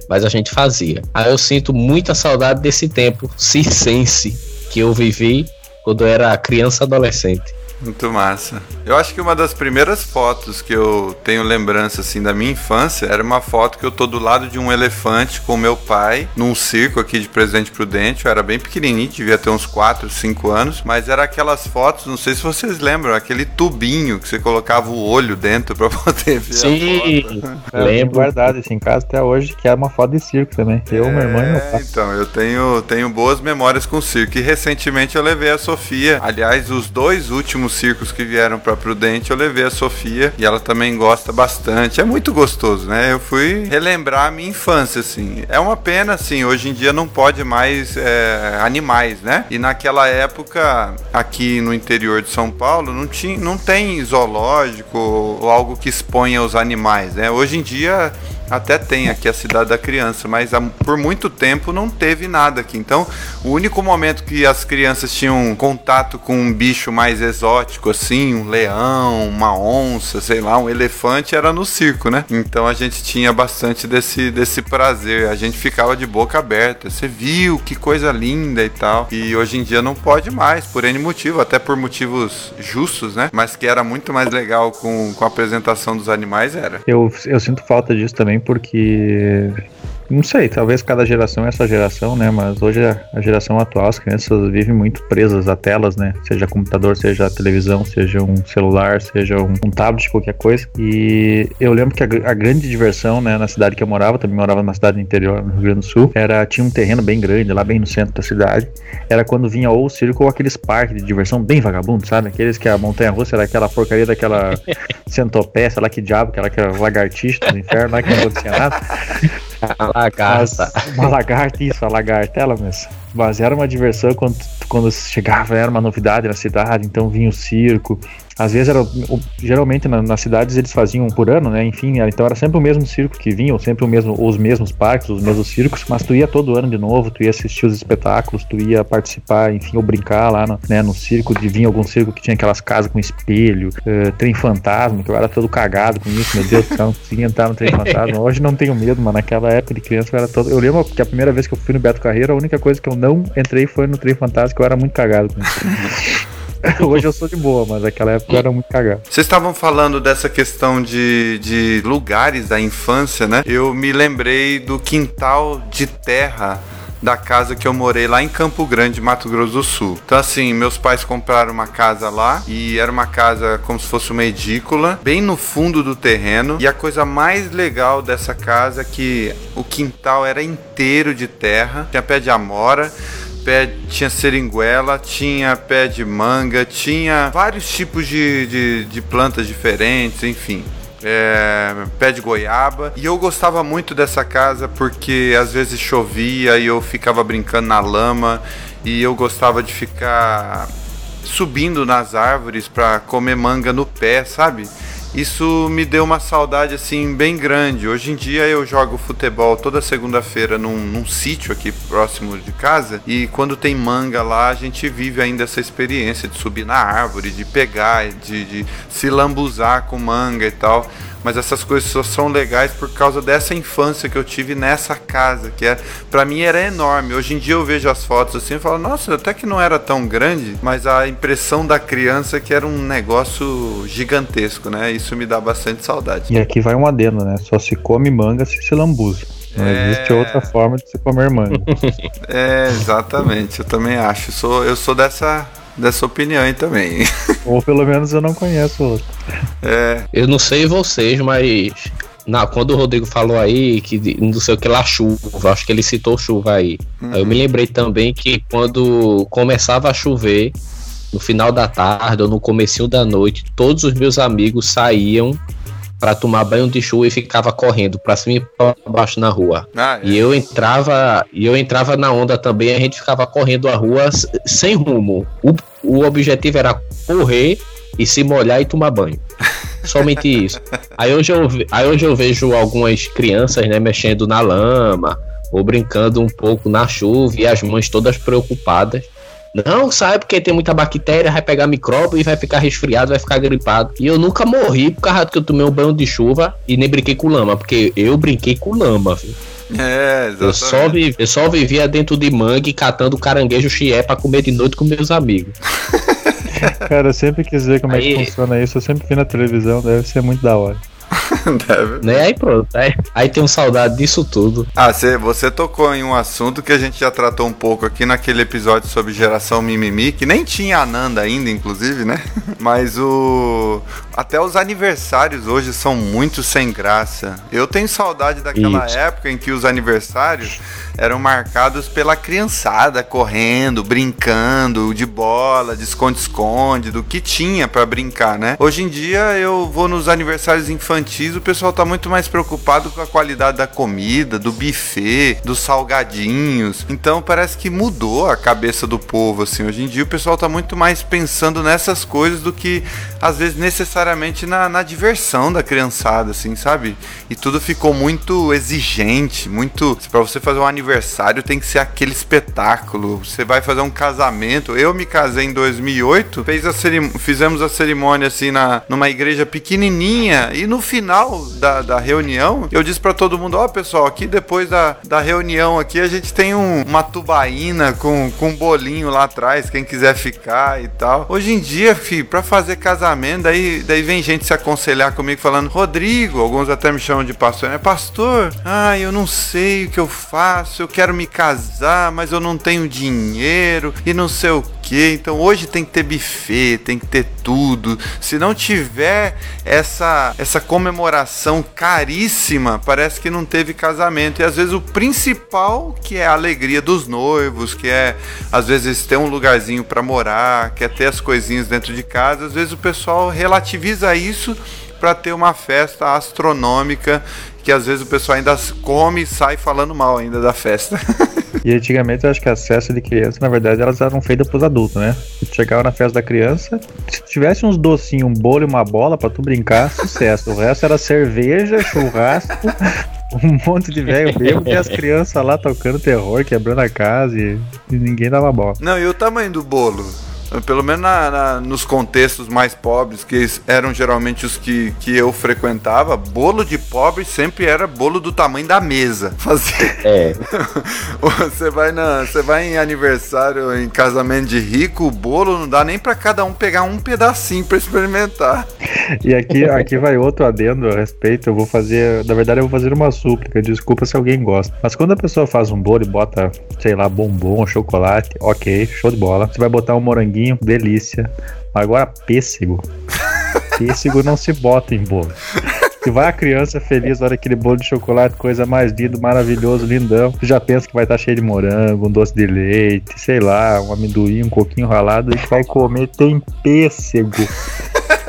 Mas a gente fazia. Aí eu sinto muita saudade desse tempo circense que eu vivi quando eu era criança adolescente. Muito massa. Eu acho que uma das primeiras fotos que eu tenho lembrança assim da minha infância era uma foto que eu tô do lado de um elefante com meu pai num circo aqui de Presidente Prudente. Eu era bem pequenininho, devia ter uns 4, 5 anos, mas era aquelas fotos, não sei se vocês lembram, aquele tubinho que você colocava o olho dentro para poder ver Sim, a foto. É, lembro guardado isso em casa até hoje, que é uma foto de circo também. Eu, é, minha irmã e meu pai. Então, eu tenho, tenho boas memórias com circo. E recentemente eu levei a Sofia. Aliás, os dois últimos circos que vieram para Prudente, eu levei a Sofia e ela também gosta bastante. É muito gostoso, né? Eu fui relembrar a minha infância, assim. É uma pena, assim, hoje em dia não pode mais é, animais, né? E naquela época, aqui no interior de São Paulo, não, tinha, não tem zoológico ou algo que exponha os animais, né? Hoje em dia até tem aqui a cidade da criança, mas por muito tempo não teve nada aqui. Então, o único momento que as crianças tinham contato com um bicho mais exótico, assim, um leão, uma onça, sei lá, um elefante, era no circo, né? Então a gente tinha bastante desse, desse prazer. A gente ficava de boca aberta. Você viu que coisa linda e tal. E hoje em dia não pode mais, por N motivo, até por motivos justos, né? Mas que era muito mais legal com, com a apresentação dos animais, era. Eu, eu sinto falta disso também porque não sei, talvez cada geração é essa geração, né? Mas hoje a geração atual, as crianças vivem muito presas a telas, né? Seja computador, seja televisão, seja um celular, seja um, um tablet, qualquer coisa. E eu lembro que a, a, grande diversão, né, na cidade que eu morava, também morava numa cidade interior, no Rio Grande do Sul, era tinha um terreno bem grande, lá bem no centro da cidade. Era quando vinha ou o circo ou aqueles parques de diversão bem vagabundo, sabe? Aqueles que a montanha russa era aquela porcaria daquela centopé, sei lá que diabo, aquela, aquela lagartixa do inferno, lá que não acontecia nada. A lagarta. Mas, uma lagarta, isso, a lagarta, ela mesmo. Mas era uma diversão quando, quando chegava, era uma novidade na cidade, então vinha o circo, às vezes era geralmente na, nas cidades eles faziam por ano, né? Enfim, então era sempre o mesmo circo que vinha, ou sempre o mesmo, os mesmos parques, os mesmos circos, mas tu ia todo ano de novo, tu ia assistir os espetáculos, tu ia participar, enfim, ou brincar lá no, né, no circo, de vir algum circo que tinha aquelas casas com espelho, uh, trem fantasma, que eu era todo cagado com isso, meu Deus do céu, não conseguia entrar no trem fantasma. Hoje não tenho medo, mas naquela época de criança eu era todo. Eu lembro que a primeira vez que eu fui no Beto Carreiro, a única coisa que eu não entrei foi no trem fantasma, que eu era muito cagado com isso. Hoje eu sou de boa, mas naquela época eu era muito cagado. Vocês estavam falando dessa questão de, de lugares da infância, né? Eu me lembrei do quintal de terra da casa que eu morei lá em Campo Grande, Mato Grosso do Sul. Então, assim, meus pais compraram uma casa lá e era uma casa como se fosse uma edícula, bem no fundo do terreno. E a coisa mais legal dessa casa é que o quintal era inteiro de terra, tinha pé de amora pé, tinha seringuela, tinha pé de manga, tinha vários tipos de, de, de plantas diferentes, enfim. É, pé de goiaba. E eu gostava muito dessa casa porque às vezes chovia e eu ficava brincando na lama. E eu gostava de ficar subindo nas árvores para comer manga no pé, sabe? Isso me deu uma saudade assim bem grande. Hoje em dia eu jogo futebol toda segunda-feira num, num sítio aqui próximo de casa e quando tem manga lá a gente vive ainda essa experiência de subir na árvore, de pegar, de, de se lambuzar com manga e tal mas essas coisas só são legais por causa dessa infância que eu tive nessa casa, que é, para mim era enorme. Hoje em dia eu vejo as fotos assim e falo, nossa, até que não era tão grande, mas a impressão da criança é que era um negócio gigantesco, né? Isso me dá bastante saudade. E aqui vai um adendo, né? Só se come manga se se lambuza. Não é... existe outra forma de se comer manga. é, exatamente. Eu também acho. Eu sou, eu sou dessa dessa opinião aí também. Ou pelo menos eu não conheço outro. É. Eu não sei vocês, mas na, quando o Rodrigo falou aí que não sei o que lá chuva, acho que ele citou chuva aí. Uhum. Eu me lembrei também que quando começava a chover, no final da tarde ou no comecinho da noite, todos os meus amigos saíam para tomar banho de chuva e ficava correndo para cima e para baixo na rua. Ah, é. E eu entrava, e eu entrava na onda também, a gente ficava correndo a rua sem rumo. O, o objetivo era correr e se molhar e tomar banho. Somente isso. Aí hoje, eu, aí hoje eu vejo algumas crianças, né, mexendo na lama ou brincando um pouco na chuva e as mães todas preocupadas. Não, sai porque tem muita bactéria, vai pegar micróbio e vai ficar resfriado, vai ficar gripado. E eu nunca morri por causa que eu tomei um banho de chuva e nem brinquei com lama, porque eu brinquei com lama, viu? É, exatamente. Eu só, vi, eu só vivia dentro de mangue catando caranguejo chié pra comer de noite com meus amigos. Cara, eu sempre quis ver como é Aí- que funciona isso. Eu sempre vi na televisão, deve ser muito da hora. Deve. Né? Aí pronto. Aí, aí tem um saudade disso tudo. Ah, cê, você tocou em um assunto que a gente já tratou um pouco aqui naquele episódio sobre geração mimimi, que nem tinha Ananda ainda, inclusive, né? Mas o. Até os aniversários hoje são muito sem graça. Eu tenho saudade daquela Isso. época em que os aniversários eram marcados pela criançada correndo, brincando de bola, de esconde-esconde, do que tinha pra brincar, né? Hoje em dia eu vou nos aniversários infantis, o pessoal tá muito mais preocupado com a qualidade da comida, do buffet, dos salgadinhos. Então parece que mudou a cabeça do povo assim. Hoje em dia o pessoal tá muito mais pensando nessas coisas do que às vezes necessariamente na, na diversão da criançada, assim, sabe? E tudo ficou muito exigente, muito. Pra você fazer um aniversário tem que ser aquele espetáculo. Você vai fazer um casamento. Eu me casei em 2008, fez a cerim... fizemos a cerimônia assim na, numa igreja pequenininha e no final da, da reunião eu disse pra todo mundo: Ó, pessoal, aqui depois da, da reunião aqui a gente tem um- uma tubaína com, com um bolinho lá atrás, quem quiser ficar e tal. Hoje em dia, fi, pra fazer casamento, daí, daí vem gente se aconselhar comigo falando: Rodrigo, alguns até me chamam de pastor, né? Pastor, ah, eu não sei o que eu faço, eu quero me casar, mas eu não tenho dinheiro e não sei o que. Então hoje tem que ter buffet, tem que ter tudo. Se não tiver essa, essa comemoração caríssima, parece que não teve casamento. E às vezes o principal, que é a alegria dos noivos, que é às vezes ter um lugarzinho para morar, quer ter as coisinhas dentro de casa, às vezes o pessoal relativiza isso para ter uma festa astronômica que às vezes o pessoal ainda come e sai falando mal ainda da festa. E antigamente eu acho que as festas de criança, na verdade, elas eram feitas pros adultos, né? Chegava na festa da criança, se tivesse uns docinhos, um bolo e uma bola pra tu brincar, sucesso. O resto era cerveja, churrasco, um monte de velho bêbado e as crianças lá tocando terror, quebrando a casa e, e ninguém dava bola. Não, e o tamanho do bolo? Pelo menos na- na- nos contextos mais pobres, que eram geralmente os que, que eu frequentava, bolo de pobre sempre era bolo do tamanho da mesa. Fazer. É. Você vai, na, você vai em aniversário, em casamento de rico, o bolo não dá nem pra cada um pegar um pedacinho pra experimentar. E aqui, aqui vai outro adendo a respeito. Eu vou fazer. Na verdade, eu vou fazer uma súplica. Desculpa se alguém gosta. Mas quando a pessoa faz um bolo e bota, sei lá, bombom, chocolate, ok, show de bola. Você vai botar um moranguinho, delícia. Mas agora pêssego. Pêssego não se bota em bolo. Se vai a criança feliz, olha aquele bolo de chocolate, coisa mais lindo, maravilhoso, lindão. Tu já pensa que vai estar cheio de morango, um doce de leite, sei lá, um amendoim, um coquinho ralado, e vai comer, tem pêssego.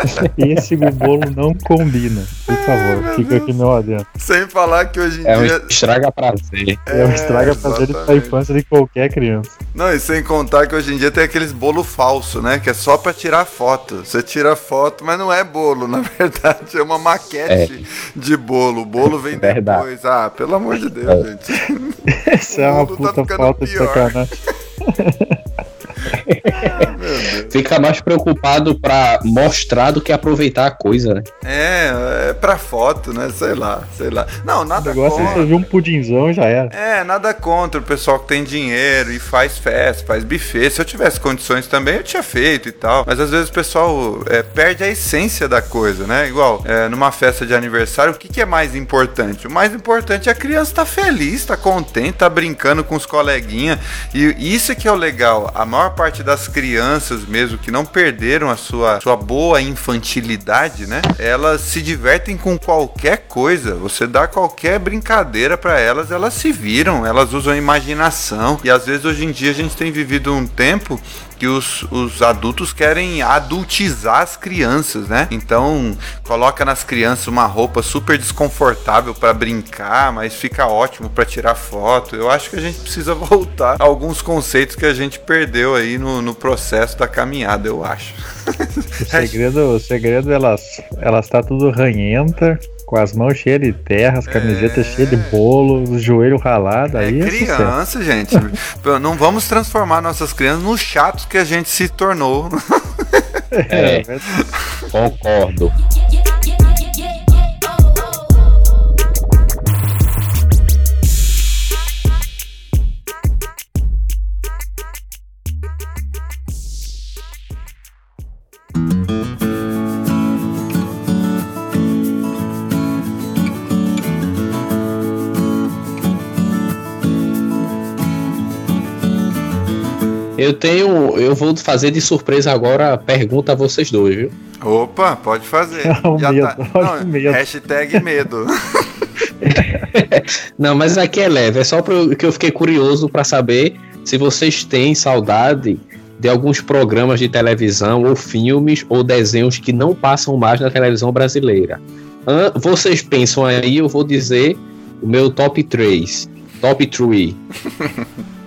Pêssego e bolo não combina. Por favor, fica aqui meu adendo. Sem falar que hoje em É um dia. estraga prazer. É, um estraga prazer da infância de qualquer criança. Não, e sem contar que hoje em dia tem aqueles bolo falso, né? Que é só pra tirar foto. Você tira foto, mas não é bolo, na verdade. É uma maquete de bolo. O bolo vem Verdade. depois. Ah, pelo amor de Deus, gente. Essa é uma tá puta ficando falta de pior. sacanagem. Fica mais preocupado pra mostrar do que aproveitar a coisa, né? É, é pra foto, né? Sei lá, sei lá. Não, O nada negócio é contra. você viu um pudinzão e já era. É, nada contra o pessoal que tem dinheiro e faz festa, faz buffet. Se eu tivesse condições também, eu tinha feito e tal. Mas às vezes o pessoal é, perde a essência da coisa, né? Igual, é, numa festa de aniversário, o que, que é mais importante? O mais importante é a criança estar feliz, estar contente, estar brincando com os coleguinhas. E isso que é o legal. A maior parte das crianças mesmo que não perderam a sua, sua boa infantilidade, né? Elas se divertem com qualquer coisa. Você dá qualquer brincadeira pra elas, elas se viram, elas usam a imaginação. E às vezes hoje em dia a gente tem vivido um tempo que os, os adultos querem adultizar as crianças, né? Então, coloca nas crianças uma roupa super desconfortável pra brincar, mas fica ótimo pra tirar foto. Eu acho que a gente precisa voltar a alguns conceitos que a gente perdeu aí no, no processo da caminhada, eu acho. O segredo, o segredo elas, elas tá tudo ranhenta, com as mãos cheias de terra, as camisetas cheias de bolo, os joelhos ralados, É aí é criança, gente. Não vamos transformar nossas crianças nos chatos que a gente se tornou. É, É. verdade. Concordo. Eu tenho. Eu vou fazer de surpresa agora a pergunta a vocês dois, viu? Opa, pode fazer. O Já medo, tá. Não, medo. hashtag medo. Não, mas aqui é leve. É só porque eu fiquei curioso pra saber se vocês têm saudade de alguns programas de televisão, ou filmes, ou desenhos que não passam mais na televisão brasileira. Vocês pensam aí, eu vou dizer o meu top 3. Top 3.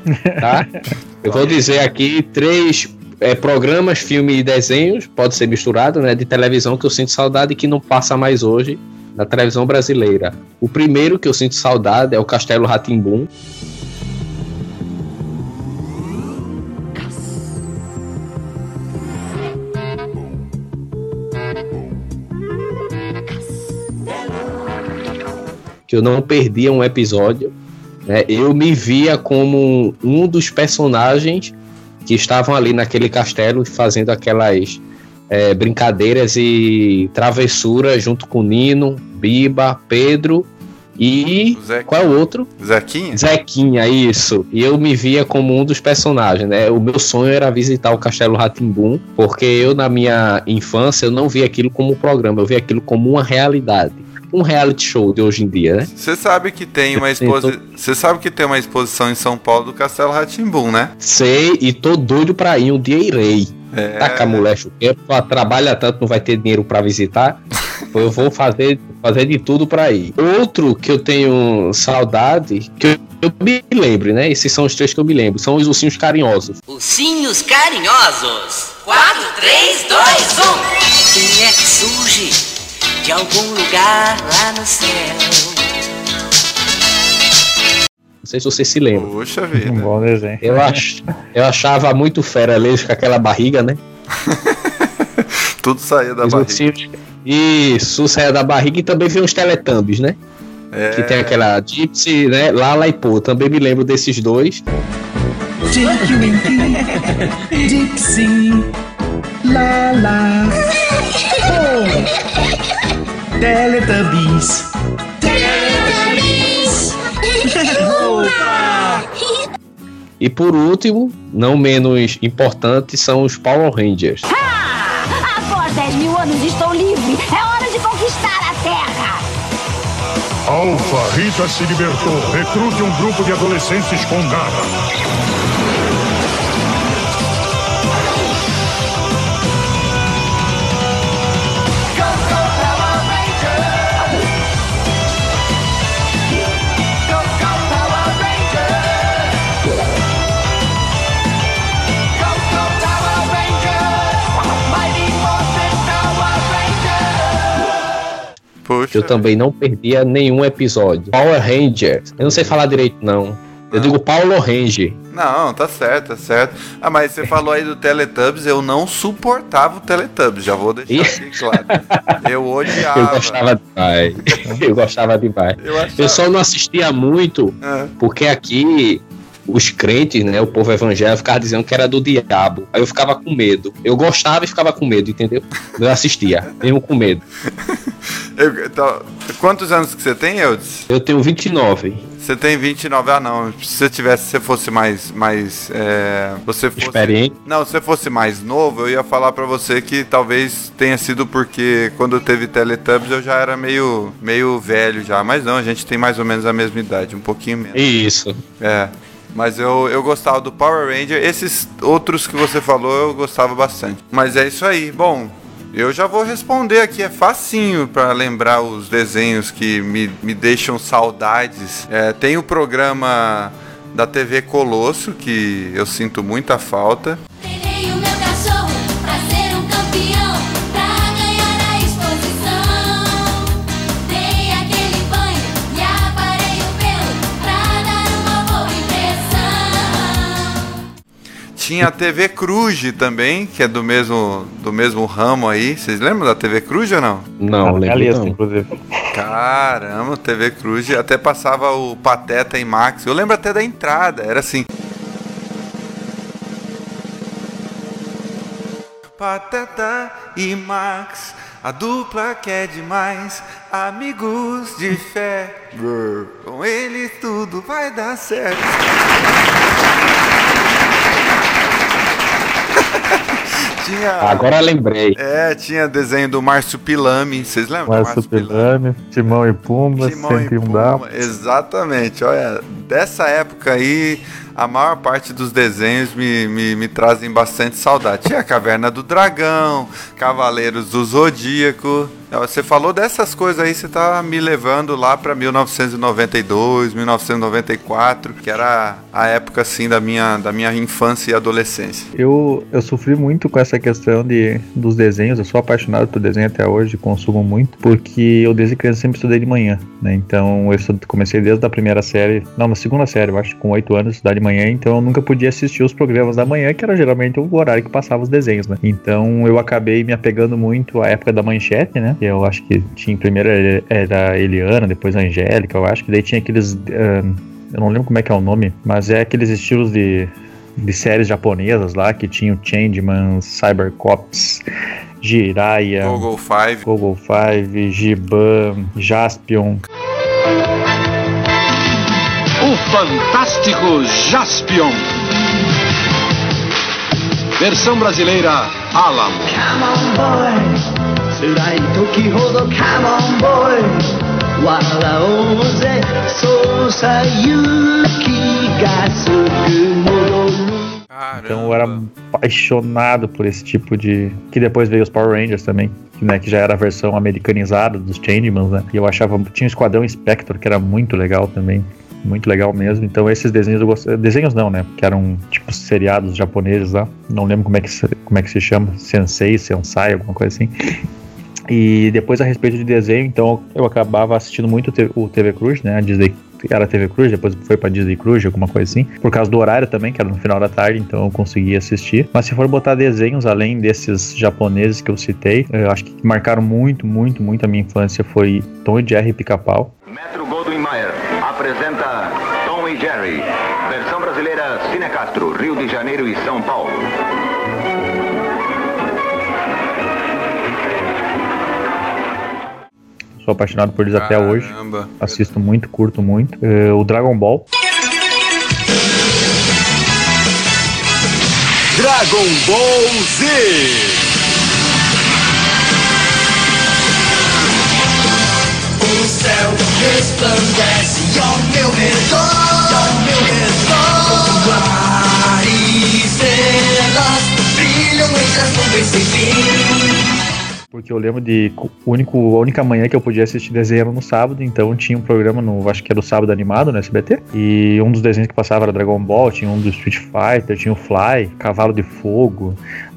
Tá? Eu vou dizer aqui três é, programas, filmes e desenhos, pode ser misturado, né? De televisão que eu sinto saudade e que não passa mais hoje na televisão brasileira. O primeiro que eu sinto saudade é o Castelo Ratimbum. Que eu não perdia um episódio. Né? Eu me via como um dos personagens que estavam ali naquele castelo fazendo aquelas é, brincadeiras e travessuras junto com Nino, Biba, Pedro e. Zé- Qual é o outro? Zequinha? Zequinha, isso. E eu me via como um dos personagens, né? O meu sonho era visitar o Castelo Ratimbum, porque eu, na minha infância, eu não via aquilo como um programa, eu via aquilo como uma realidade. Um reality show de hoje em dia, né? Você sabe que tem uma Sim, exposi... Você sabe que tem uma exposição em São Paulo do Castelo Ratimbum, né? Sei e tô doido pra ir, um dia irei. É. Tá com a mulher chuqueira, ela trabalha tanto, não vai ter dinheiro pra visitar. Eu vou fazer, fazer de tudo pra ir. Outro que eu tenho saudade, que eu, eu me lembro, né? Esses são os três que eu me lembro, são os ursinhos carinhosos. Ursinhos carinhosos. 4, 3, 2, 1. Quem é que surge de algum lugar lá no céu? Não sei se você se lembra. Puxa Um vida. bom desenho. Eu, ach, eu achava muito fera eles com aquela barriga, né? Tudo saía da Os barriga. Isso, saia da barriga e também vem os Teletubbies, né? É. Que tem aquela Gypsy, né? Lala e Pô. Também me lembro desses dois. Dipsy, Lala, oh, Teletubbies. E por último, não menos importante, são os Power Rangers. Após 10 mil anos estou livre. É hora de conquistar a Terra. Alfa, Rita se libertou. Recrute um grupo de adolescentes com garra. Eu também não perdia nenhum episódio. Power Rangers. Eu não sei falar direito, não. Eu digo Paulo Ranger. Não, tá certo, tá certo. Ah, mas você falou aí do Teletubbies, eu não suportava o Teletubbies, já vou deixar aqui claro. Eu odiava. Eu gostava demais. Eu gostava demais. Eu achava. Eu só não assistia muito É. porque aqui os crentes, né, o povo evangélico ficava dizendo que era do diabo. Aí eu ficava com medo. Eu gostava e ficava com medo, entendeu? Eu assistia, mesmo com medo. Eu- então, quantos anos que você tem, Eudes? Eu tenho 29. Você tem 29, ah não. Se você tivesse, se você fosse mais. mais é, você fosse, Experiente. Não, se você fosse mais novo, eu ia falar pra você que talvez tenha sido porque quando teve Teletubbies eu já era meio, meio velho já. Mas não, a gente tem mais ou menos a mesma idade, um pouquinho menos. Isso. É. Mas eu, eu gostava do Power Ranger. Esses outros que você falou eu gostava bastante. Mas é isso aí. Bom, eu já vou responder aqui. É facinho pra lembrar os desenhos que me, me deixam saudades. É, tem o programa da TV Colosso, que eu sinto muita falta. Tinha a TV Cruz também, que é do mesmo, do mesmo ramo aí. Vocês lembram da TV Cruz ou não? Não, minha lembro lista, não. inclusive. Caramba, TV Cruz até passava o Pateta e Max. Eu lembro até da entrada, era assim. Pateta e Max, a dupla que é demais, amigos de fé. Com eles tudo vai dar certo. Tinha. Agora lembrei. É, tinha desenho do Márcio Pilame. Vocês lembram? do Márcio Pilame, Timão e Pumba, Timão e um Pumba. Exatamente, olha, dessa época aí, a maior parte dos desenhos me, me, me trazem bastante saudade. Tinha a Caverna do Dragão, Cavaleiros do Zodíaco. Você falou dessas coisas aí, você tá me levando lá pra 1992, 1994, que era a época assim da minha, da minha infância e adolescência. Eu, eu sofri muito com essa questão de, dos desenhos, eu sou apaixonado por desenho até hoje, consumo muito, porque eu desde criança sempre estudei de manhã, né? Então eu comecei desde a primeira série, não, na segunda série, eu acho, com oito anos, estudar de manhã, então eu nunca podia assistir os programas da manhã, que era geralmente o horário que passava os desenhos, né? Então eu acabei me apegando muito à época da manchete, né? Que eu acho que tinha primeiro era a Eliana, depois a Angélica, eu acho que daí tinha aqueles. ah, eu não lembro como é que é o nome, mas é aqueles estilos de, de séries japonesas lá que tinham Changeman, Cybercops, Jiraiya, Google Five. Google Five, Giban, Jaspion. O fantástico Jaspion. Versão brasileira Alamo. Come on boy 辛い時ほど Come on boy 笑おうぜそうさ勇気がすぐ戻る Então eu era apaixonado por esse tipo de. Que depois veio os Power Rangers também. Que, né, que já era a versão americanizada dos Changemans, né? E eu achava. Tinha o Esquadrão Spectre, que era muito legal também. Muito legal mesmo. Então esses desenhos eu gostava. Desenhos não, né? Que eram tipo seriados japoneses lá. Não lembro como é que, como é que se chama. Sensei, Sensai, alguma coisa assim. E depois a respeito de desenho, então eu acabava assistindo muito o TV Cruz, né? A Disney era TV Cruz, depois foi pra Disney Cruz, alguma coisa assim. Por causa do horário também, que era no final da tarde, então eu conseguia assistir. Mas se for botar desenhos além desses japoneses que eu citei, eu acho que marcaram muito, muito, muito a minha infância foi Tom e Jerry Pica-Pau. Metro Goldwyn Mayer apresenta e Jerry. Versão brasileira Cine Castro, Rio de Janeiro e São Paulo. Sou apaixonado por eles até hoje. Caramba. Assisto muito, curto muito. Eh, o Dragon Ball. Dragon Ball Z. O céu resplandece ao meu redor, Porque eu lembro de único, a única manhã que eu podia assistir desenho era no sábado, então tinha um programa no, acho que era o sábado animado no SBT. E um dos desenhos que passava era Dragon Ball, tinha um do Street Fighter, tinha o Fly, Cavalo de Fogo.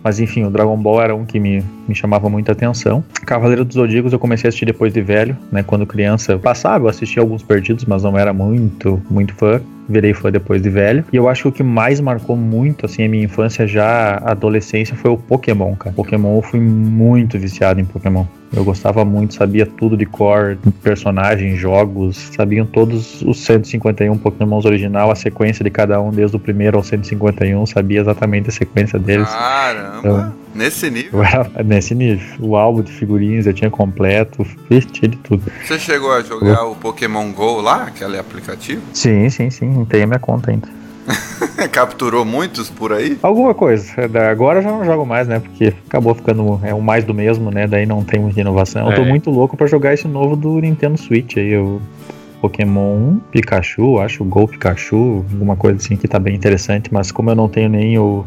Mas enfim, o Dragon Ball era um que me, me chamava muita atenção. Cavaleiro dos Zodíacos eu comecei a assistir depois de velho, né? Quando criança passava, eu assistia alguns perdidos, mas não era muito, muito fã. Virei fã depois de velho. E eu acho que o que mais marcou muito, assim, a minha infância, já a adolescência, foi o Pokémon, cara. Pokémon, eu fui muito viciado em Pokémon. Eu gostava muito, sabia tudo de cor, personagens, jogos, sabiam todos os 151 Pokémons original, a sequência de cada um, desde o primeiro ao 151, sabia exatamente a sequência deles. Caramba. Então, Nesse nível. eu nesse nível. O álbum de figurinhas eu tinha completo, fiz, tinha de tudo. Você chegou a jogar o Pokémon GO lá, aquele aplicativo? Sim, sim, sim, tem a minha conta ainda. Capturou muitos por aí? Alguma coisa. Da- Agora eu já não jogo mais, né? Porque acabou ficando é o mais do mesmo, né? Daí não tem muita inovação. Eu tô É. muito louco pra jogar esse novo do Nintendo Switch aí, o Pokémon Pikachu, acho, o Go Pikachu, alguma coisa assim que tá bem interessante, mas como eu não tenho nem o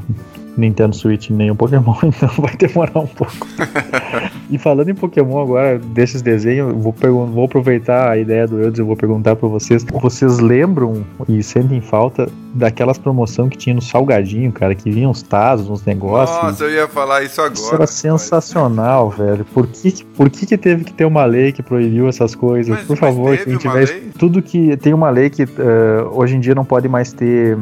Nintendo Switch nem o Pokémon, então vai demorar um pouco. e falando em Pokémon agora, desses desenhos, vou, vou aproveitar a ideia do Eudes e vou perguntar pra vocês. Vocês lembram e sentem falta daquelas promoções que tinha no Salgadinho, cara, que vinham uns tazos, uns negócios? Nossa, eu ia falar isso agora. Isso era sensacional, velho. Por que, por que, que teve que ter uma lei que proibiu essas coisas? Mas- por favor, quem tiver. lei? Tudo que. Tem uma lei que eh, hoje em dia não pode mais ter.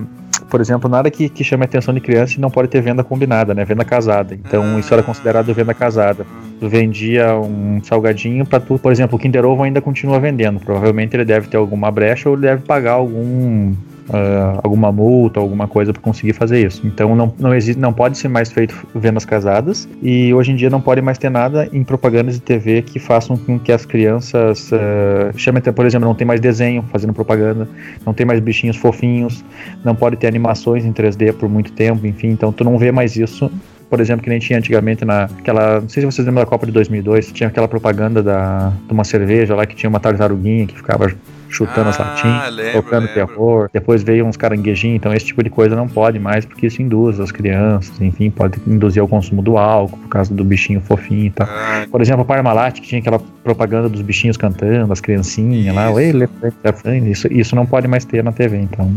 Por exemplo, nada que, que chame a atenção de criança e não pode ter venda combinada, né? Venda casada. Então Ah. isso era considerado venda casada. Tu vendia um salgadinho pra tu, por exemplo, o Kinder Ovo ainda continua vendendo. Provavelmente ele deve ter alguma brecha ou ele deve pagar algum ah, alguma multa, alguma coisa para conseguir fazer isso. Então não, não existe, não pode ser mais feito vendas casadas e hoje em dia não pode mais ter nada em propagandas de TV que façam com que as crianças uh, chamem, por exemplo, não tem mais desenho fazendo propaganda, não tem mais bichinhos fofinhos, não pode ter animações em 3D por muito tempo, enfim, então tu não vê mais isso por exemplo, que nem tinha antigamente naquela. Não sei se vocês lembram da Copa de 2002, tinha aquela propaganda da, de uma cerveja lá que tinha uma tartaruguinha que ficava chutando as Ah, latinhas, lembro, tocando lembro. terror. Depois veio uns caranguejinhos, então esse tipo de coisa não pode mais, porque isso induz as crianças, enfim, pode induzir ao consumo do álcool, por causa do bichinho fofinho e tal. Ah, Por exemplo, a Parmalat, que tinha aquela propaganda dos bichinhos cantando, as criancinhas lá, Isso. elefante", isso, isso não pode mais ter na TV, então.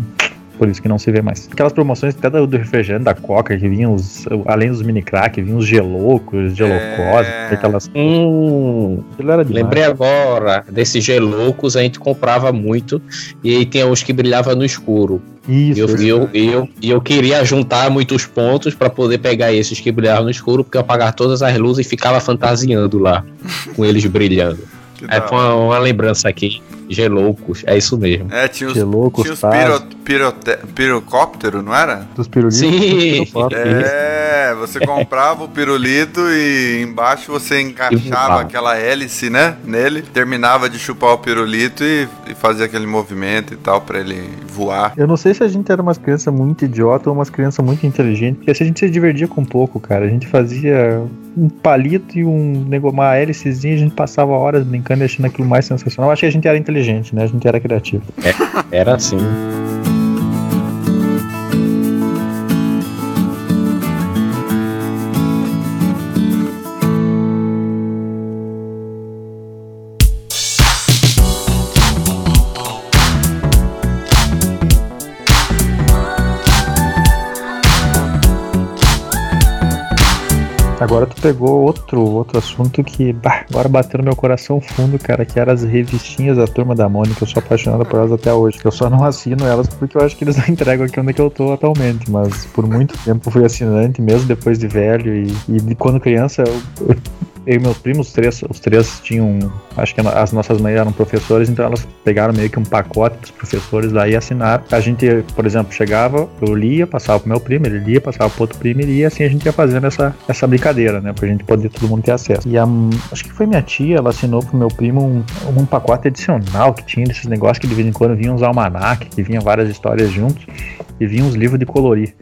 Por isso que não se vê mais. Aquelas promoções até do, do refrigerante, da Coca, que vinham os. Além dos mini crack, vinham os geloucos, gelocose, É. aquelas. Hum, Aquilo era demais. lembrei agora desses geloucos, a gente comprava muito. E aí tinha uns que brilhavam no escuro. E Isso, eu, isso. e eu, e eu, eu queria juntar muitos pontos pra poder pegar esses que brilhavam no escuro, porque eu apagava todas as luzes e ficava fantasiando lá, com eles brilhando. É foi uma, uma lembrança aqui. Geloucos, é isso mesmo. É, tinha os, Geloucos, tinha os piro, pirote- pirocóptero, não era? Dos pirulitos. Sim. É, você comprava o pirulito e embaixo você encaixava aquela hélice, né? Nele, terminava de chupar o pirulito e, e fazia aquele movimento e tal pra ele voar. Eu não sei se a gente era umas crianças muito idiota ou umas crianças muito inteligentes, porque assim, a gente se divertia com pouco, cara. A gente fazia um palito e um negócio, uma hélicezinha, a gente passava horas brincando e achando aquilo mais sensacional. Eu acho que a gente era inteligente, né? A gente era criativo. Era assim. Pegou outro, outro assunto que bah, agora bateu no meu coração fundo, cara, que eram as revistinhas da Turma da Mônica. Eu sou apaixonado por elas até hoje. Eu só não assino elas porque eu acho que eles não entregam aqui onde que eu tô atualmente. Mas por muito tempo fui assinante, mesmo depois de velho. E, e de quando criança, eu, eu e meus primos, os três, os três tinham. Acho que as nossas mães eram professores, então elas pegaram meio que um pacote dos professores lá e assinaram. A gente, por exemplo, chegava, eu lia, passava pro meu primo, ele lia, passava pro outro primo, ele ia, assim a gente ia fazendo essa, essa brincadeira, né? Pra gente poder todo mundo ter acesso. E a, acho que foi minha tia, ela assinou pro meu primo um, um pacote adicional que tinha desses negócios que de vez em quando vinham uns almanac, que vinha várias histórias juntos, e vinha uns livros de colorir.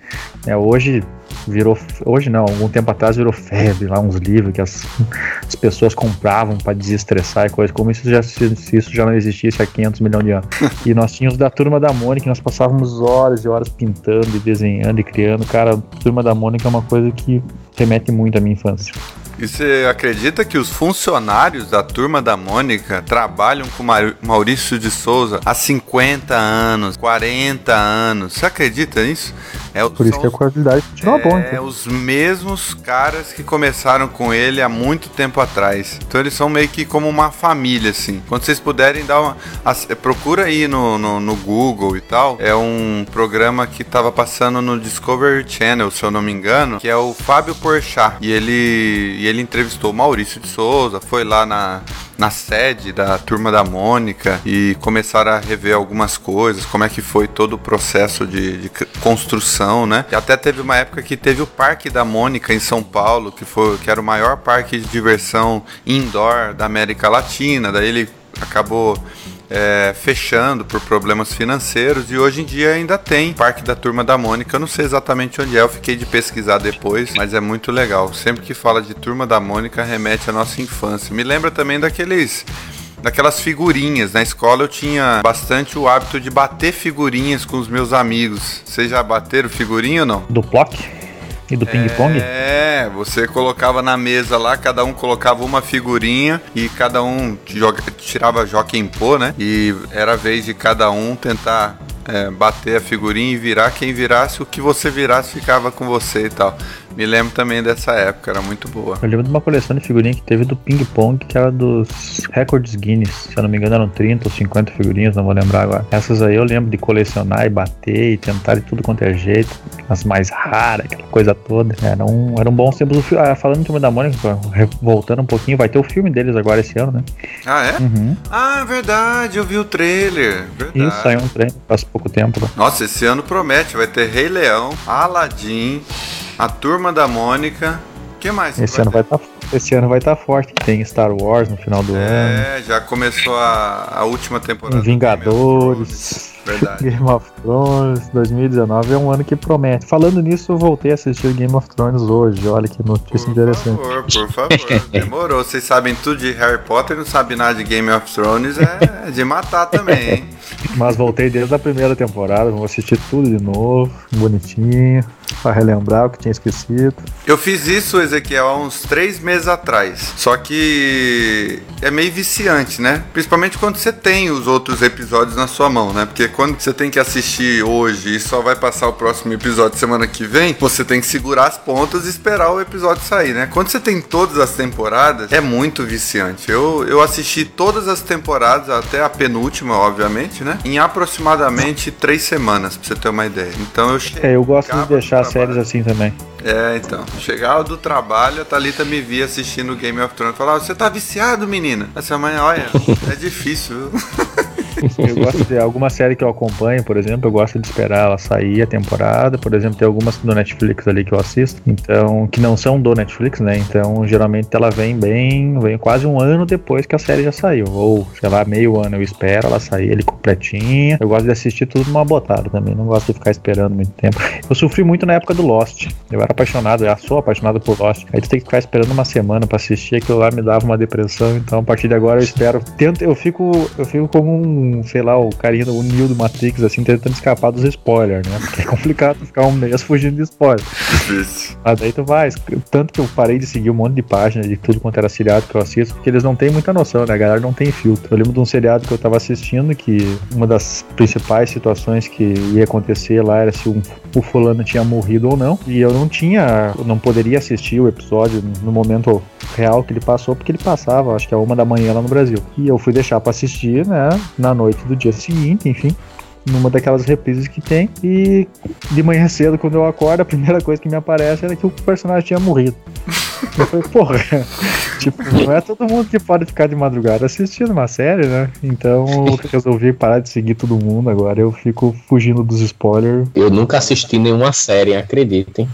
É, hoje virou hoje não, algum tempo atrás virou febre lá uns livros que as, as pessoas compravam para desestressar e coisa como isso já se, se isso já não existisse há 500 milhões de anos. e nós tínhamos da turma da Mônica, nós passávamos horas e horas pintando e desenhando e criando. Cara, a turma da Mônica é uma coisa que remete muito à minha infância. E você acredita que os funcionários da turma da Mônica trabalham com Maurício de Souza há 50 anos, 40 anos? Você acredita nisso? É, Por isso que a qualidade continua boa. É, Então. os mesmos caras que começaram com ele há muito tempo atrás. Então eles são meio que como uma família, assim. Quando vocês puderem dar uma. ass- Procura aí no, no, no Google e tal. É um programa que tava passando no Discovery Channel, se eu não me engano, que é o Fábio Porchat. E ele, e ele entrevistou o Maurício de Souza, foi lá na, na sede da turma da Mônica e começaram a rever algumas coisas, como é que foi todo o processo de, de construção, né? E até teve uma época que teve o Parque da Mônica em São Paulo, que foi que era o maior parque de diversão indoor da América Latina. Daí ele acabou é, fechando por problemas financeiros e hoje em dia ainda tem Parque da Turma da Mônica. Eu não sei exatamente onde é, eu fiquei de pesquisar depois, mas é muito legal. Sempre que fala de Turma da Mônica, remete à nossa infância. Me lembra também daqueles. Daquelas figurinhas. Na escola eu tinha bastante o hábito de bater figurinhas com os meus amigos. Vocês já bateram figurinha ou não? Do Plock e do Ping Pong. É, você colocava na mesa lá, cada um colocava uma figurinha e cada um joga, tirava Joaquim Pô, né? E era a vez de cada um tentar é, bater a figurinha e virar. Quem virasse, o que você virasse ficava com você e tal. Me lembro também dessa época, era muito boa. Eu lembro de uma coleção de figurinhas que teve do Ping Pong, que era dos recordes Guinness. Se eu não me engano, eram 30 ou 50 figurinhas, não vou lembrar agora. Essas aí eu lembro de colecionar e bater e tentar de tudo quanto é jeito. As mais raras, aquela coisa toda. Era um, era um bom tempo. O fi- ah, falando em Turma da Mônica, voltando um pouquinho, vai ter o filme deles agora esse ano, né? Ah, é? Uhum. Ah, verdade, eu vi o trailer. Verdade. Isso, saiu um trem faz pouco tempo. Né? Nossa, esse ano promete. Vai ter Rei Leão, Aladdin, a Turma da Mônica. O que mais? que Esse ano vai estar esse ano vai estar forte, que tem Star Wars no final do ano. É, já começou a, a última temporada. do Vingadores. Verdade. Game of Thrones 2019 é um ano que promete. Falando nisso, eu voltei a assistir Game of Thrones hoje. Olha que notícia Por interessante. favor, por favor. Demorou. Vocês sabem tudo de Harry Potter, não sabem nada de Game of Thrones, é de matar também, hein? Mas voltei desde a primeira temporada, vou assistir tudo de novo, bonitinho, pra relembrar o que tinha esquecido. Eu fiz isso, Ezequiel, há uns três meses atrás. Só que é meio viciante, né? Principalmente quando você tem os outros episódios na sua mão, né? Porque quando você tem que assistir hoje e só vai passar o próximo episódio semana que vem, você tem que segurar as pontas e esperar o episódio sair, né? Quando você tem todas as temporadas, é muito viciante. Eu, eu assisti todas as temporadas, até a penúltima, obviamente, né? Em aproximadamente três semanas, pra você ter uma ideia. Então eu. É, eu gosto de deixar séries assim também. É, então. Chegava do trabalho, a Thalita me via assistindo Game of Thrones. Falava, você tá viciado, menina? Essa mãe, olha, é difícil, viu? Eu gosto de alguma série que eu acompanho, por exemplo, eu gosto de esperar ela sair a temporada. Por exemplo, tem algumas do Netflix ali que eu assisto, então que não são do Netflix, né? Então geralmente ela vem bem, vem quase um ano depois que a série já saiu, ou sei lá, meio ano eu espero ela sair ali completinha. Eu gosto de assistir tudo numa botada também, não gosto de ficar esperando muito tempo. Eu sofri muito na época do Lost. Eu era apaixonado, eu sou apaixonado por Lost. Aí tu tem que ficar esperando uma semana pra assistir, aquilo lá me dava uma depressão. Então a partir de agora eu espero, tento, eu fico, eu fico como um, sei lá, o carinha do o Neo do Matrix, assim, tentando escapar dos spoilers, né? Porque é complicado ficar um mês fugindo de spoiler. Difícil. Mas daí tu vai. Tanto que eu parei de seguir um monte de páginas de tudo quanto era seriado que eu assisto, porque eles não têm muita noção, né? A galera não tem filtro. Eu lembro de um seriado que eu tava assistindo que uma das principais situações que ia acontecer lá era se um, o fulano tinha morrido ou não. E eu não tinha. Eu não poderia assistir o episódio no momento real que ele passou, porque ele passava, acho que é uma da manhã lá no Brasil. E eu fui deixar pra assistir, né? Na noite do dia seguinte, enfim numa daquelas reprises que tem. E de manhã cedo, quando eu acordo, a primeira coisa que me aparece era que o personagem tinha morrido. Eu falei, porra, tipo, não é todo mundo que pode ficar de madrugada assistindo uma série, né? Então eu resolvi parar de seguir todo mundo agora. Eu fico fugindo dos spoilers. Eu nunca assisti nenhuma série, acreditem.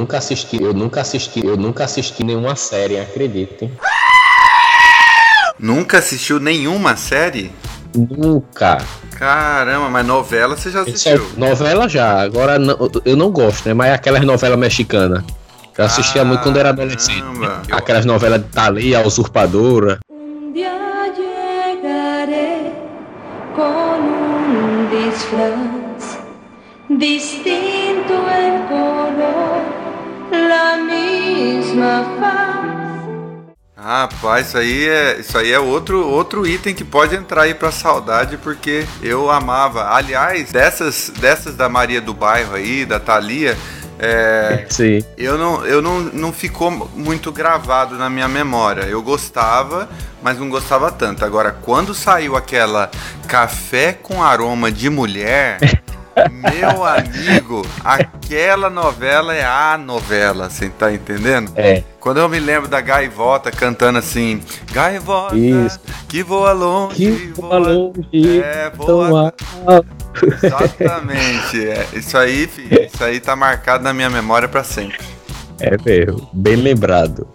Nunca assisti, eu nunca assisti, eu nunca assisti nenhuma série, acreditem. Nunca assistiu nenhuma série? Nunca. Caramba, mas novela você já Isso é assistiu? novela já, agora não- eu não gosto, né? Mas aquelas novelas mexicanas. Eu assistia muito quando era adolescente. Caramba. Aquelas novelas de Thalia, a Usurpadora. Día llegaré con un disfraz distinto en color, la misma faz. Rapaz, isso aí é, isso aí é outro, outro item que pode entrar aí pra saudade, porque eu amava. Aliás, dessas, dessas da Maria do Bairro aí, da Thalia, é, Sim. eu não, eu não, não ficou muito gravado na minha memória. Eu gostava, mas não gostava tanto. Agora, quando saiu aquela café com aroma de mulher, meu amigo, aquela novela é a novela, você tá entendendo? É. Quando eu me lembro da gaivota cantando assim, gaivota Isso. que voa longe, Que longe, é, voa. Exatamente. é. Isso aí, filho, isso aí tá marcado na minha memória pra sempre. É mesmo, bem lembrado.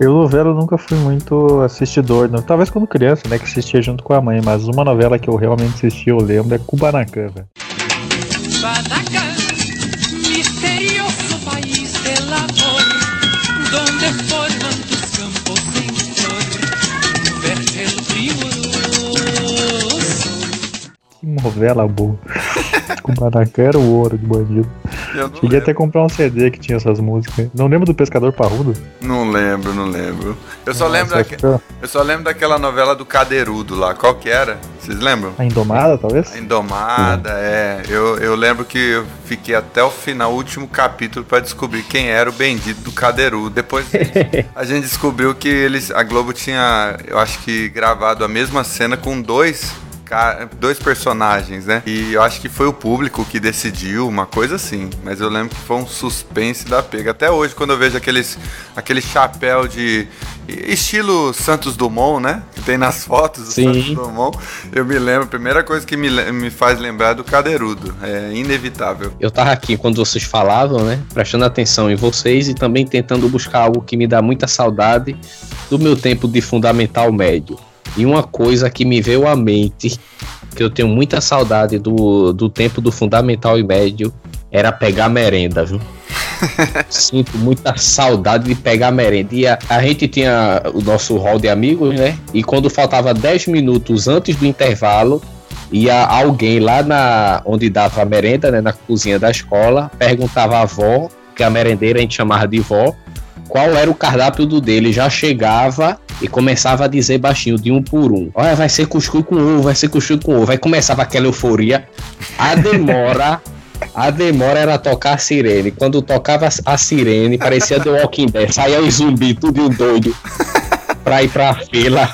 Eu, novela, nunca fui muito assistidor, não. Talvez quando criança, né? Que assistia junto com a mãe, mas uma novela que eu realmente assisti, eu lembro, é Kubanacan, velho. Novela boa. Kubanacan era o ouro de bandido. Cheguei lembro. até a comprar um CD que tinha essas músicas. Não lembro do Pescador Parrudo? Não lembro, não lembro. Eu só, Nossa, lembro daque- que eu só lembro daquela novela do Cadeirudo lá. Qual que era? Vocês lembram? A Indomada, talvez? A Indomada, é. Eu, eu lembro que eu fiquei até o final, o último capítulo, pra descobrir quem era o bendito do Cadeirudo. Depois a gente descobriu que eles, a Globo tinha, eu acho que gravado a mesma cena com dois dois personagens, né? E eu acho que foi o público que decidiu, uma coisa assim. Mas eu lembro que foi um suspense da pega. Até hoje, quando eu vejo aqueles, aquele chapéu de estilo Santos Dumont, né? Que tem nas fotos do Sim. Santos Dumont, eu me lembro, a primeira coisa que me, me faz lembrar é do Cadeirudo. É inevitável. Eu tava aqui quando vocês falavam, né? Prestando atenção em vocês e também tentando buscar algo que me dá muita saudade do meu tempo de fundamental médio. E uma coisa que me veio à mente, que eu tenho muita saudade do, do tempo do fundamental e médio, era pegar merenda, viu? Sinto muita saudade de pegar merenda. E a, a gente tinha o nosso hall de amigos, né? E quando faltava 10 minutos antes do intervalo, ia alguém lá na onde dava a merenda, né, na cozinha da escola, perguntava à avó, que a merendeira a gente chamava de vó, qual era o cardápio do dele. Já chegava e começava a dizer baixinho, de um por um. Olha, vai ser cuscuz com ovo, vai ser cuscuz com ovo. Aí começava aquela euforia. A demora. A demora era tocar a sirene. Quando tocava a sirene, parecia The Walking Dead. Saía os zumbi, tudo doido. Pra ir pra fila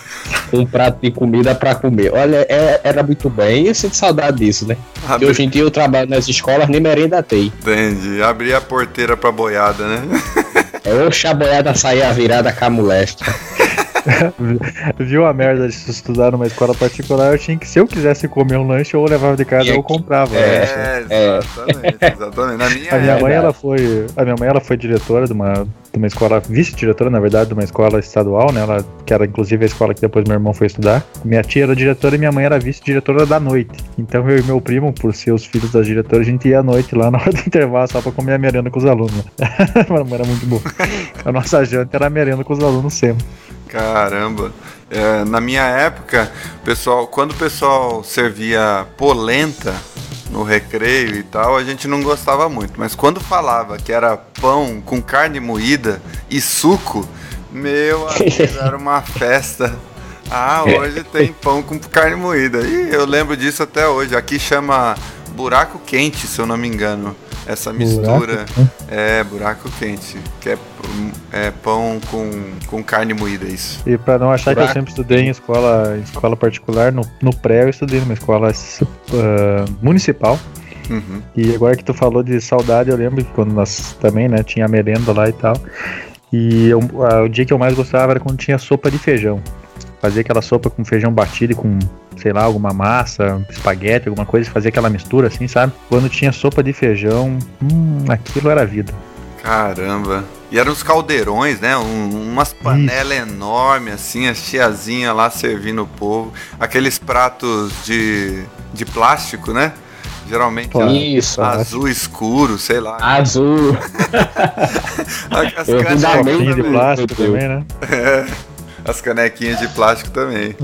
com um prato de comida pra comer. Olha, é- era muito bem. E eu sinto saudade disso, né? Porque hoje em dia eu trabalho nas escolas, nem merenda tem. Entendi. Abrir a porteira pra boiada, né? É o chaboiada sair a virada com a molesta. Viu a merda de se estudar numa escola particular? Eu tinha que, se eu quisesse comer um lanche, ou eu levava de casa ou eu comprava. É, É. exatamente, exatamente. Na minha A minha mãe, ela foi, a minha mãe, ela foi diretora de uma, de uma escola, vice-diretora, na verdade, de uma escola estadual, né? Ela, que era inclusive a escola que depois meu irmão foi estudar. Minha tia era diretora e minha mãe era vice-diretora da noite. Então eu e meu primo, por ser os filhos das diretoras, a gente ia à noite lá na hora do intervalo só pra comer a merenda com os alunos. né? Mas era muito bom. A nossa janta era a merenda com os alunos sempre. Caramba. É, na minha época, pessoal, quando o pessoal servia polenta no recreio e tal, a gente não gostava muito. Mas quando falava que era pão com carne moída e suco, meu amigo, era uma festa. Ah, hoje tem pão com carne moída. E eu lembro disso até hoje. Aqui chama buraco quente, se eu não me engano. Essa mistura é buraco quente, que é, é pão com, com carne moída, isso. E pra não achar que eu Buraco. sempre estudei em escola, em escola particular, no, no pré eu estudei numa escola ah, municipal. Uhum. E agora que tu falou de saudade, eu lembro que quando nós também, né, tinha merenda lá e tal. E eu- o dia que eu mais gostava era quando tinha sopa de feijão. Fazia aquela sopa com feijão batido e com, sei lá, alguma massa, espaguete, alguma coisa, fazia aquela mistura assim, sabe? Quando tinha sopa de feijão, hum, aquilo era vida. Caramba. E eram uns caldeirões, né? Um- umas panelas enormes, assim, as tiazinhas lá servindo o povo. Aqueles pratos de, de plástico, né? Geralmente Isso, azul escuro, sei lá. azul. As eu de plástico também, né? É, as canequinhas de plástico também.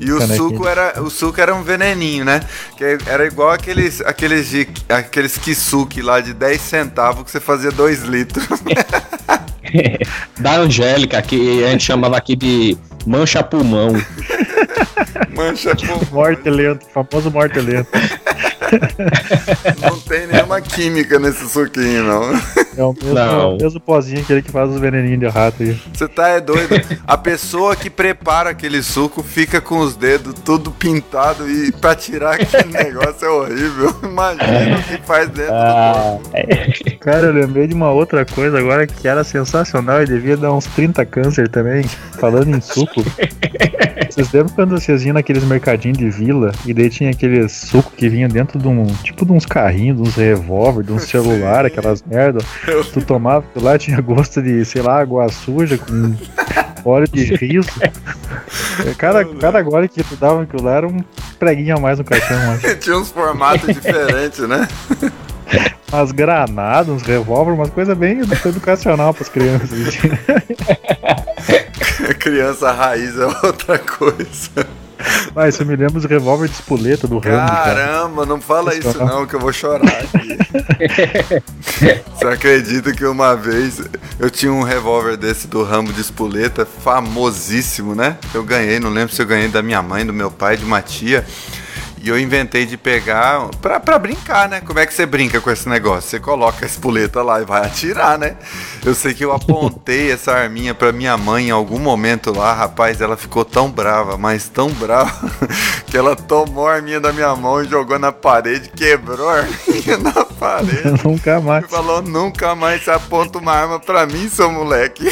E o Canequinha. suco era o suco era um veneninho, né? Que era igual aqueles aqueles de, aqueles kisuke lá de 10 centavos que você fazia 2 litros. da Angélica, que a gente chamava aqui de mancha pulmão. Mancha com Morte lento, famoso morte lento. Não tem nenhuma química nesse suquinho, não. É o mesmo, Não. é o mesmo pozinho aquele que faz os veneninhos de rato aí. Você tá é doido. A pessoa que prepara aquele suco fica com os dedos tudo pintado e pra tirar aquele negócio é horrível. Imagina o que faz dentro Ah, do corpo. Cara, eu lembrei de uma outra coisa agora que era sensacional e devia dar uns 30 câncer também. Falando em suco. Vocês lembram quando vocês iam naqueles mercadinhos de vila e daí tinha aqueles suco que vinha dentro de um. Tipo de uns carrinhos, de uns revólver, de um celular, aquelas merda. Tu tomava aquilo lá, tinha gosto de, sei lá, água suja com óleo de riso. Cada, cada gole que tu dava aquilo lá era um preguinho a mais no cartão, mas. Tinha uns formatos diferentes, né? Umas granadas, uns revólver, umas coisas bem edu- educacional pras crianças. Criança raiz é outra coisa. Mas isso me lembra os revólver de espoleta do Rambo, cara. Caramba, não fala isso não, que eu vou chorar aqui. Você acredita que uma vez eu tinha um revólver desse do Rambo de espoleta, famosíssimo, né? Eu ganhei, não lembro se eu ganhei da minha mãe, do meu pai, de uma tia. E eu inventei de pegar pra, pra brincar, né? Como é que você brinca com esse negócio? Você coloca a espoleta lá e vai atirar, né? Eu sei que eu apontei essa arminha pra minha mãe em algum momento lá, rapaz, ela ficou tão brava, mas tão brava, que ela tomou a arminha da minha mão e jogou na parede, quebrou a arminha na parede. Nunca mais. E falou, nunca mais você aponta uma arma pra mim, seu moleque.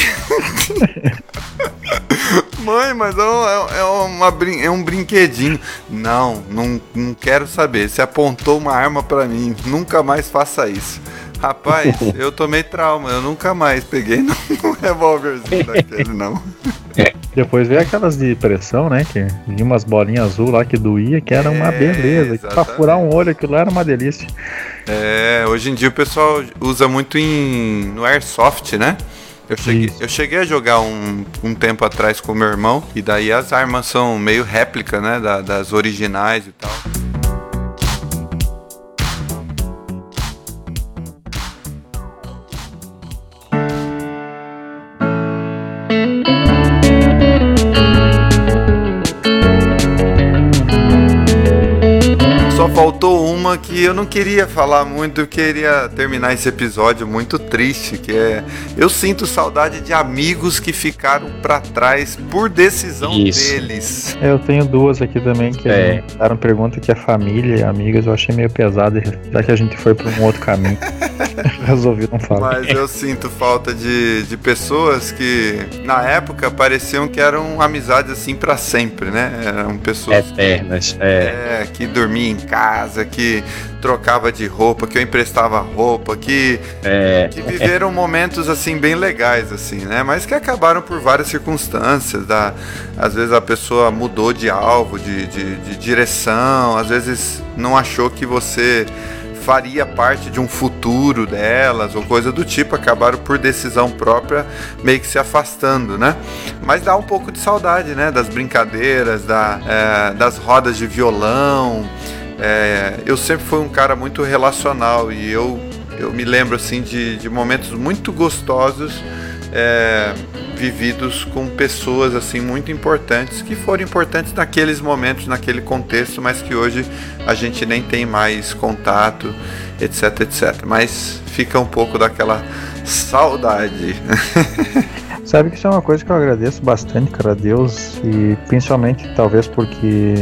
Mãe, mas é, um- é uma é um brinquedinho. Não, não, não quero saber. Você apontou uma arma pra mim. Nunca mais faça isso. Rapaz, eu tomei trauma. Eu nunca mais peguei um revólverzinho daquele, não. Depois veio aquelas de pressão, né? Que vinha umas bolinhas azul lá que doía, que era uma É, beleza. Pra exatamente. furar um olho, aquilo lá era uma delícia. É, hoje em dia o pessoal usa muito em, no Airsoft, né? Eu cheguei, eu cheguei a jogar um, um tempo atrás com meu irmão, e daí as armas são meio réplica, né? da- das originais e tal. Uma que eu não queria falar muito, eu queria terminar esse episódio muito triste, que é eu sinto saudade de amigos que ficaram pra trás por decisão Isso. deles. Eu tenho duas aqui também que É. fizeram pergunta que é família e amigas. Eu achei meio pesado, já que a gente foi pra um outro caminho. Resolvi não falar. Mas eu sinto falta de, de pessoas que na época pareciam que eram amizades assim pra sempre, né? Eram pessoas Eternas. É. É, que dormia em casa, que trocava de roupa, que eu emprestava roupa, que, É. que viveram momentos assim bem legais, assim, né? Mas que acabaram por várias circunstâncias. Da, às vezes a pessoa mudou de alvo, de, de, de direção, às vezes não achou que você faria parte de um futuro delas ou coisa do tipo, acabaram por decisão própria meio que se afastando, né? Mas dá um pouco de saudade, né? Das brincadeiras, da, é, das rodas de violão. É, eu sempre fui um cara muito relacional e eu, eu me lembro assim de, de momentos muito gostosos é, vividos com pessoas assim muito importantes que foram importantes naqueles momentos, naquele contexto, mas que hoje a gente nem tem mais contato, etc, etc. Mas fica um pouco daquela saudade. Sabe que isso é uma coisa que eu agradeço bastante, cara, a Deus, e principalmente talvez porque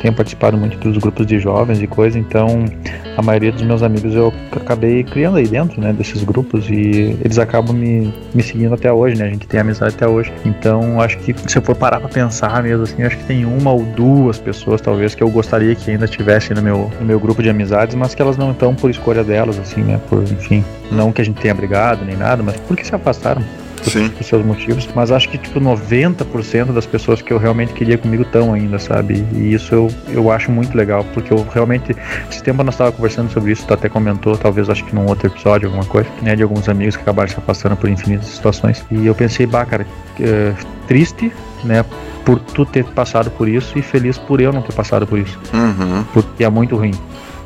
tenho participado muito dos grupos de jovens e coisa, então a maioria dos meus amigos eu acabei criando aí dentro, né, desses grupos e eles acabam me, me seguindo até hoje, né, a gente tem amizade até hoje. Então acho que se eu for parar pra pensar mesmo assim, acho que tem uma ou duas pessoas talvez que eu gostaria que ainda estivessem no meu, no meu grupo de amizades, mas que elas não estão por escolha delas, assim, né, por, enfim, não que a gente tenha brigado nem nada, mas porque se afastaram Sim. por seus motivos, mas acho que tipo 90% das pessoas que eu realmente queria comigo estão ainda, sabe? E isso eu, eu acho muito legal, porque eu realmente esse tempo nós estava conversando sobre isso, tu até comentou, talvez acho que num outro episódio, alguma coisa, né, de alguns amigos que acabaram se afastando por infinitas situações. E eu pensei, bah, cara, é, triste, né, por tu ter passado por isso e feliz por eu não ter passado por isso, Uhum. porque é muito ruim.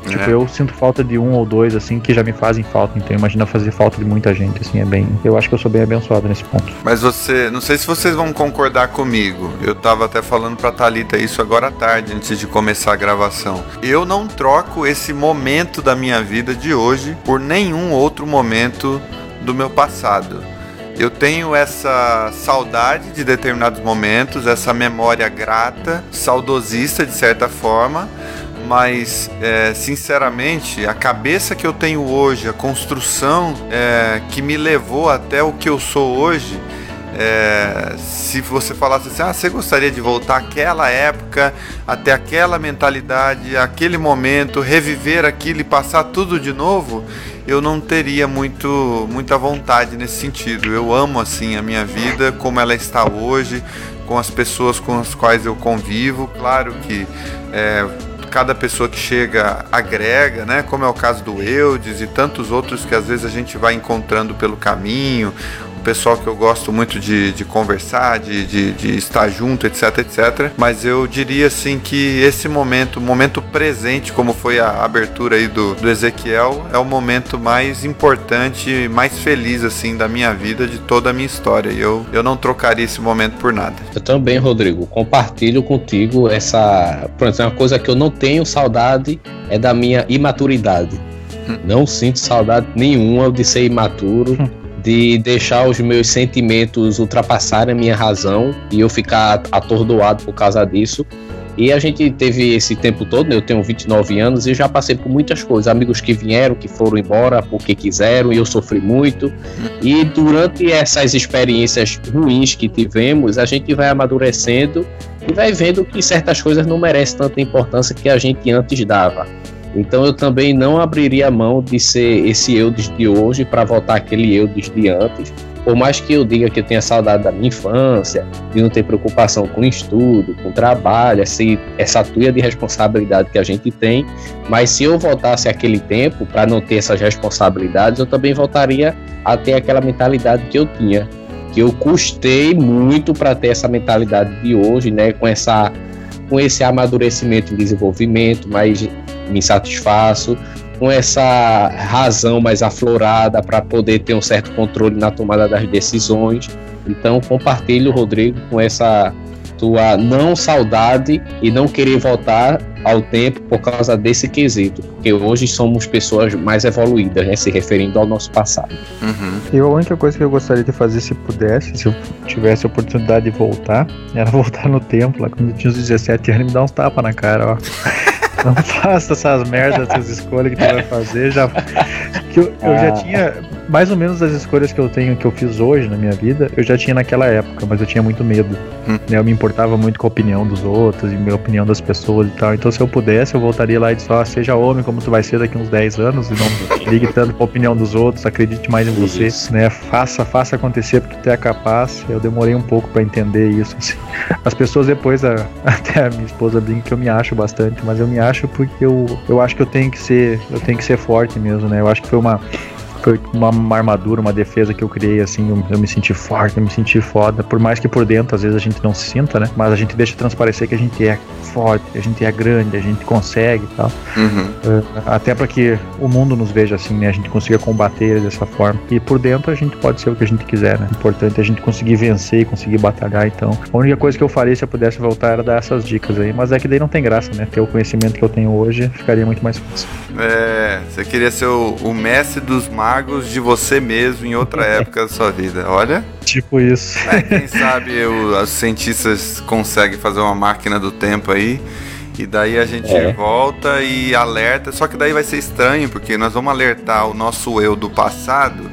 Tipo, É. eu sinto falta de um ou dois, assim, que já me fazem falta. Então, imagina fazer falta de muita gente, assim, é bem. Eu acho que eu sou bem abençoado nesse ponto. Mas você, não sei se vocês vão concordar comigo. Eu tava até falando pra Thalita isso agora à tarde, antes de começar a gravação. Eu não troco esse momento da minha vida de hoje por nenhum outro momento do meu passado. Eu tenho essa saudade de determinados momentos, essa memória grata, saudosista de certa forma, mas é, sinceramente a cabeça que eu tenho hoje, a construção é, que me levou até o que eu sou hoje, é, se você falasse assim, ah, você gostaria de voltar àquela época, até aquela mentalidade, aquele momento, reviver aquilo e passar tudo de novo, eu não teria muito, muita vontade nesse sentido. Eu amo assim a minha vida, como ela está hoje, com as pessoas com as quais eu convivo. Claro que é, cada pessoa que chega agrega, né? Como é o caso do Eudes e tantos outros que às vezes a gente vai encontrando pelo caminho, pessoal que eu gosto muito de, de conversar, de, de, de estar junto, etc, etc. Mas eu diria assim que esse momento, o momento presente, como foi a abertura aí do, do Ezequiel, é o momento mais importante, mais feliz assim da minha vida, de toda a minha história. E eu, eu não trocaria esse momento por nada. Eu também, Rodrigo, compartilho contigo essa. Por exemplo, uma coisa que eu não tenho saudade é da minha imaturidade. Não sinto saudade nenhuma de ser imaturo, de deixar os meus sentimentos ultrapassarem a minha razão e eu ficar atordoado por causa disso. E a gente teve esse tempo todo, né? eu tenho 29 anos e já passei por muitas coisas. Amigos que vieram, que foram embora porque quiseram e eu sofri muito. E durante essas experiências ruins que tivemos, a gente vai amadurecendo e vai vendo que certas coisas não merecem tanta importância que a gente antes dava. Então eu também não abriria mão de ser esse Eudes de hoje para voltar aquele Eudes de antes. Por mais que eu diga que eu tenha saudade da minha infância, de não ter preocupação com estudo, com trabalho, essa, essa tuia de responsabilidade que a gente tem, mas se eu voltasse aquele tempo para não ter essas responsabilidades, eu também voltaria a ter aquela mentalidade que eu tinha. Que eu custei muito para ter essa mentalidade de hoje, né? Com essa com esse amadurecimento e desenvolvimento, mas me satisfaço, com essa razão mais aflorada para poder ter um certo controle na tomada das decisões. Então, compartilho, Rodrigo, com essa tua não saudade e não querer voltar ao tempo por causa desse quesito, porque hoje somos pessoas mais evoluídas, né, se referindo ao nosso passado. Uhum. E a única coisa que eu gostaria de fazer se pudesse, se eu tivesse a oportunidade de voltar, era voltar no tempo, lá quando eu tinha uns 17 anos, e me dar uns tapas na cara, ó. Não faça essas merdas, essas escolhas que tu vai fazer. Já, que eu, eu já Ah. tinha mais ou menos as escolhas que eu tenho, que eu fiz hoje na minha vida, eu já tinha naquela época, mas eu tinha muito medo. Hum. né? Eu me importava muito com a opinião dos outros e a opinião das pessoas e tal. Então, se eu pudesse, eu voltaria lá e disse: ó, seja homem como tu vai ser daqui uns 10 anos e não ligue tanto pra opinião dos outros, acredite mais em você, Isso. né? Faça, faça acontecer porque tu é capaz. Eu demorei um pouco pra entender isso. assim. As pessoas depois, a- até a minha esposa brinca que eu me acho bastante, mas eu me acho porque eu, eu acho que eu tenho que ser, eu tenho que ser forte mesmo, né? Eu acho que foi uma foi uma, uma armadura, uma defesa que eu criei, assim, eu, eu me senti forte, eu me senti foda, por mais que por dentro às vezes a gente não se sinta, né? Mas a gente deixa transparecer que a gente é forte, a gente é grande, a gente consegue e tal. Uhum. Eh, até para que o mundo nos veja assim, né? A gente consiga combater dessa forma. E por dentro a gente pode ser o que a gente quiser, né? O importante é a gente conseguir vencer e conseguir batalhar. Então, a única coisa que eu faria se eu pudesse voltar era dar essas dicas aí. Mas é que daí não tem graça, né? Ter o conhecimento que eu tenho hoje ficaria muito mais fácil. É, você queria ser o, o mestre dos magos de você mesmo em outra época da sua vida. Olha, Tipo isso. é, quem sabe o- os cientistas conseguem fazer uma máquina do tempo aí. E daí a gente É. volta e alerta. Só que daí vai ser estranho, porque nós vamos alertar o nosso eu do passado.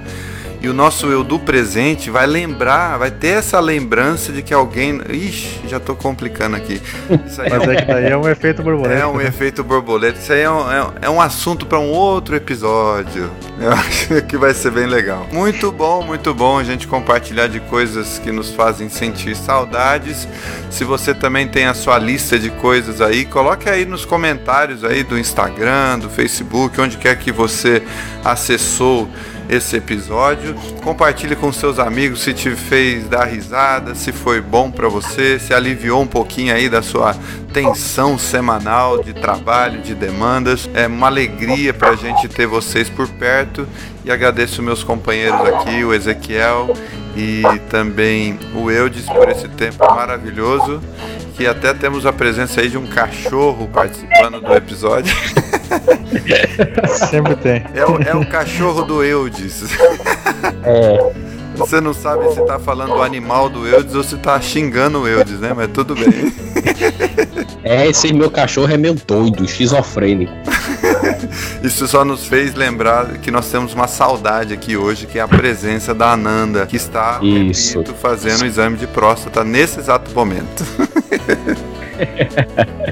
E o nosso eu do presente vai lembrar, vai ter essa lembrança de que alguém. Ixi, já tô complicando aqui. Isso aí Mas é que daí é um efeito borboleta. é um né? efeito borboleta. Isso aí é um, é- é um assunto para um outro episódio. Eu acho que vai ser bem legal. Muito bom, muito bom a gente compartilhar de coisas que nos fazem sentir saudades. Se você também tem a sua lista de coisas aí, coloque aí nos comentários aí do Instagram, do Facebook, onde quer que você acessou esse episódio. Compartilhe com seus amigos se te fez dar risada, se foi bom para você, se aliviou um pouquinho aí da sua tensão semanal de trabalho, de demandas. É uma alegria para a gente ter vocês por perto e agradeço meus companheiros aqui, o Ezequiel e também o Eudes por esse tempo maravilhoso. Que até temos a presença aí de um cachorro participando do episódio. Sempre tem. É o, é o cachorro do Eudes. É, Você não sabe se tá falando do animal do Eudes ou se tá xingando o Eudes, né? Mas tudo bem. é, esse meu cachorro é meio doido, esquizofrênico. Isso só nos fez lembrar que nós temos uma saudade aqui hoje, que é a presença da Ananda, que está repito, fazendo o exame de próstata nesse exato momento.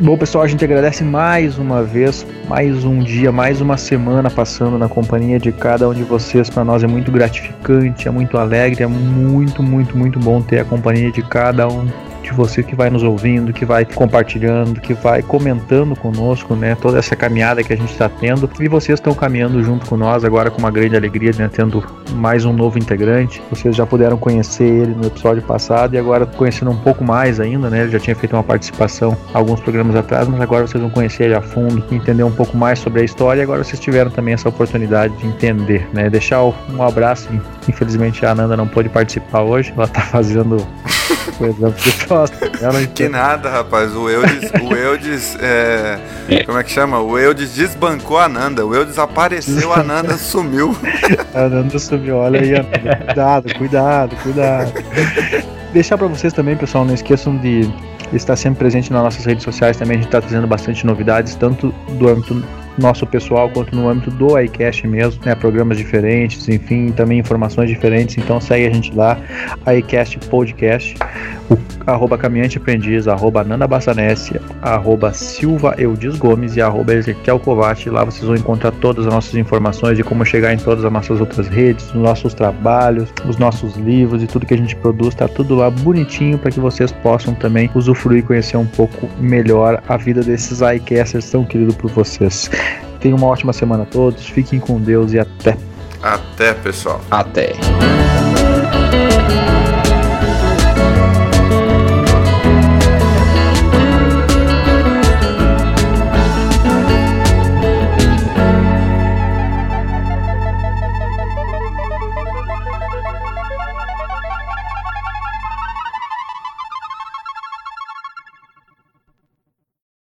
Bom, pessoal, a gente agradece mais uma vez, mais um dia, mais uma semana passando na companhia de cada um de vocês. Para nós é muito gratificante, é muito alegre, é muito, muito, muito bom ter a companhia de cada um você que vai nos ouvindo, que vai compartilhando, que vai comentando conosco, né? Toda essa caminhada que a gente está tendo. E vocês estão caminhando junto com nós agora com uma grande alegria, né? Tendo mais um novo integrante. Vocês já puderam conhecer ele no episódio passado e agora conhecendo um pouco mais ainda, né? Ele já tinha feito uma participação alguns programas atrás, mas agora vocês vão conhecer ele a fundo, entender um pouco mais sobre a história e agora vocês tiveram também essa oportunidade de entender, né? Deixar um abraço. Infelizmente a Ananda não pôde participar hoje, ela tá fazendo Que nada, rapaz. O Eudes, o Eudes é, como é que chama? O Eudes desbancou a Nanda. O Eudes apareceu, a Nanda sumiu. a Nanda sumiu, olha aí, Ananda. Cuidado, cuidado, cuidado. Deixar para vocês também, pessoal, não esqueçam de estar sempre presente nas nossas redes sociais também. A gente está trazendo bastante novidades, tanto do âmbito nosso pessoal quanto no âmbito do iCast mesmo, né? Programas diferentes, enfim, também informações diferentes. Então segue a gente lá, iCast Podcast, o arroba Caminhante Aprendiz, arroba Nanda Bassanese, arroba Silva Eudes Gomes e arroba Ezequiel Kovac. Lá vocês vão encontrar todas as nossas informações de como chegar em todas as nossas outras redes, os nossos trabalhos, os nossos livros e tudo que a gente produz, tá tudo lá bonitinho para que vocês possam também usufruir e conhecer um pouco melhor a vida desses iCasters tão queridos por vocês. Tenham uma ótima semana a todos, fiquem com Deus e até. Até, pessoal. Até.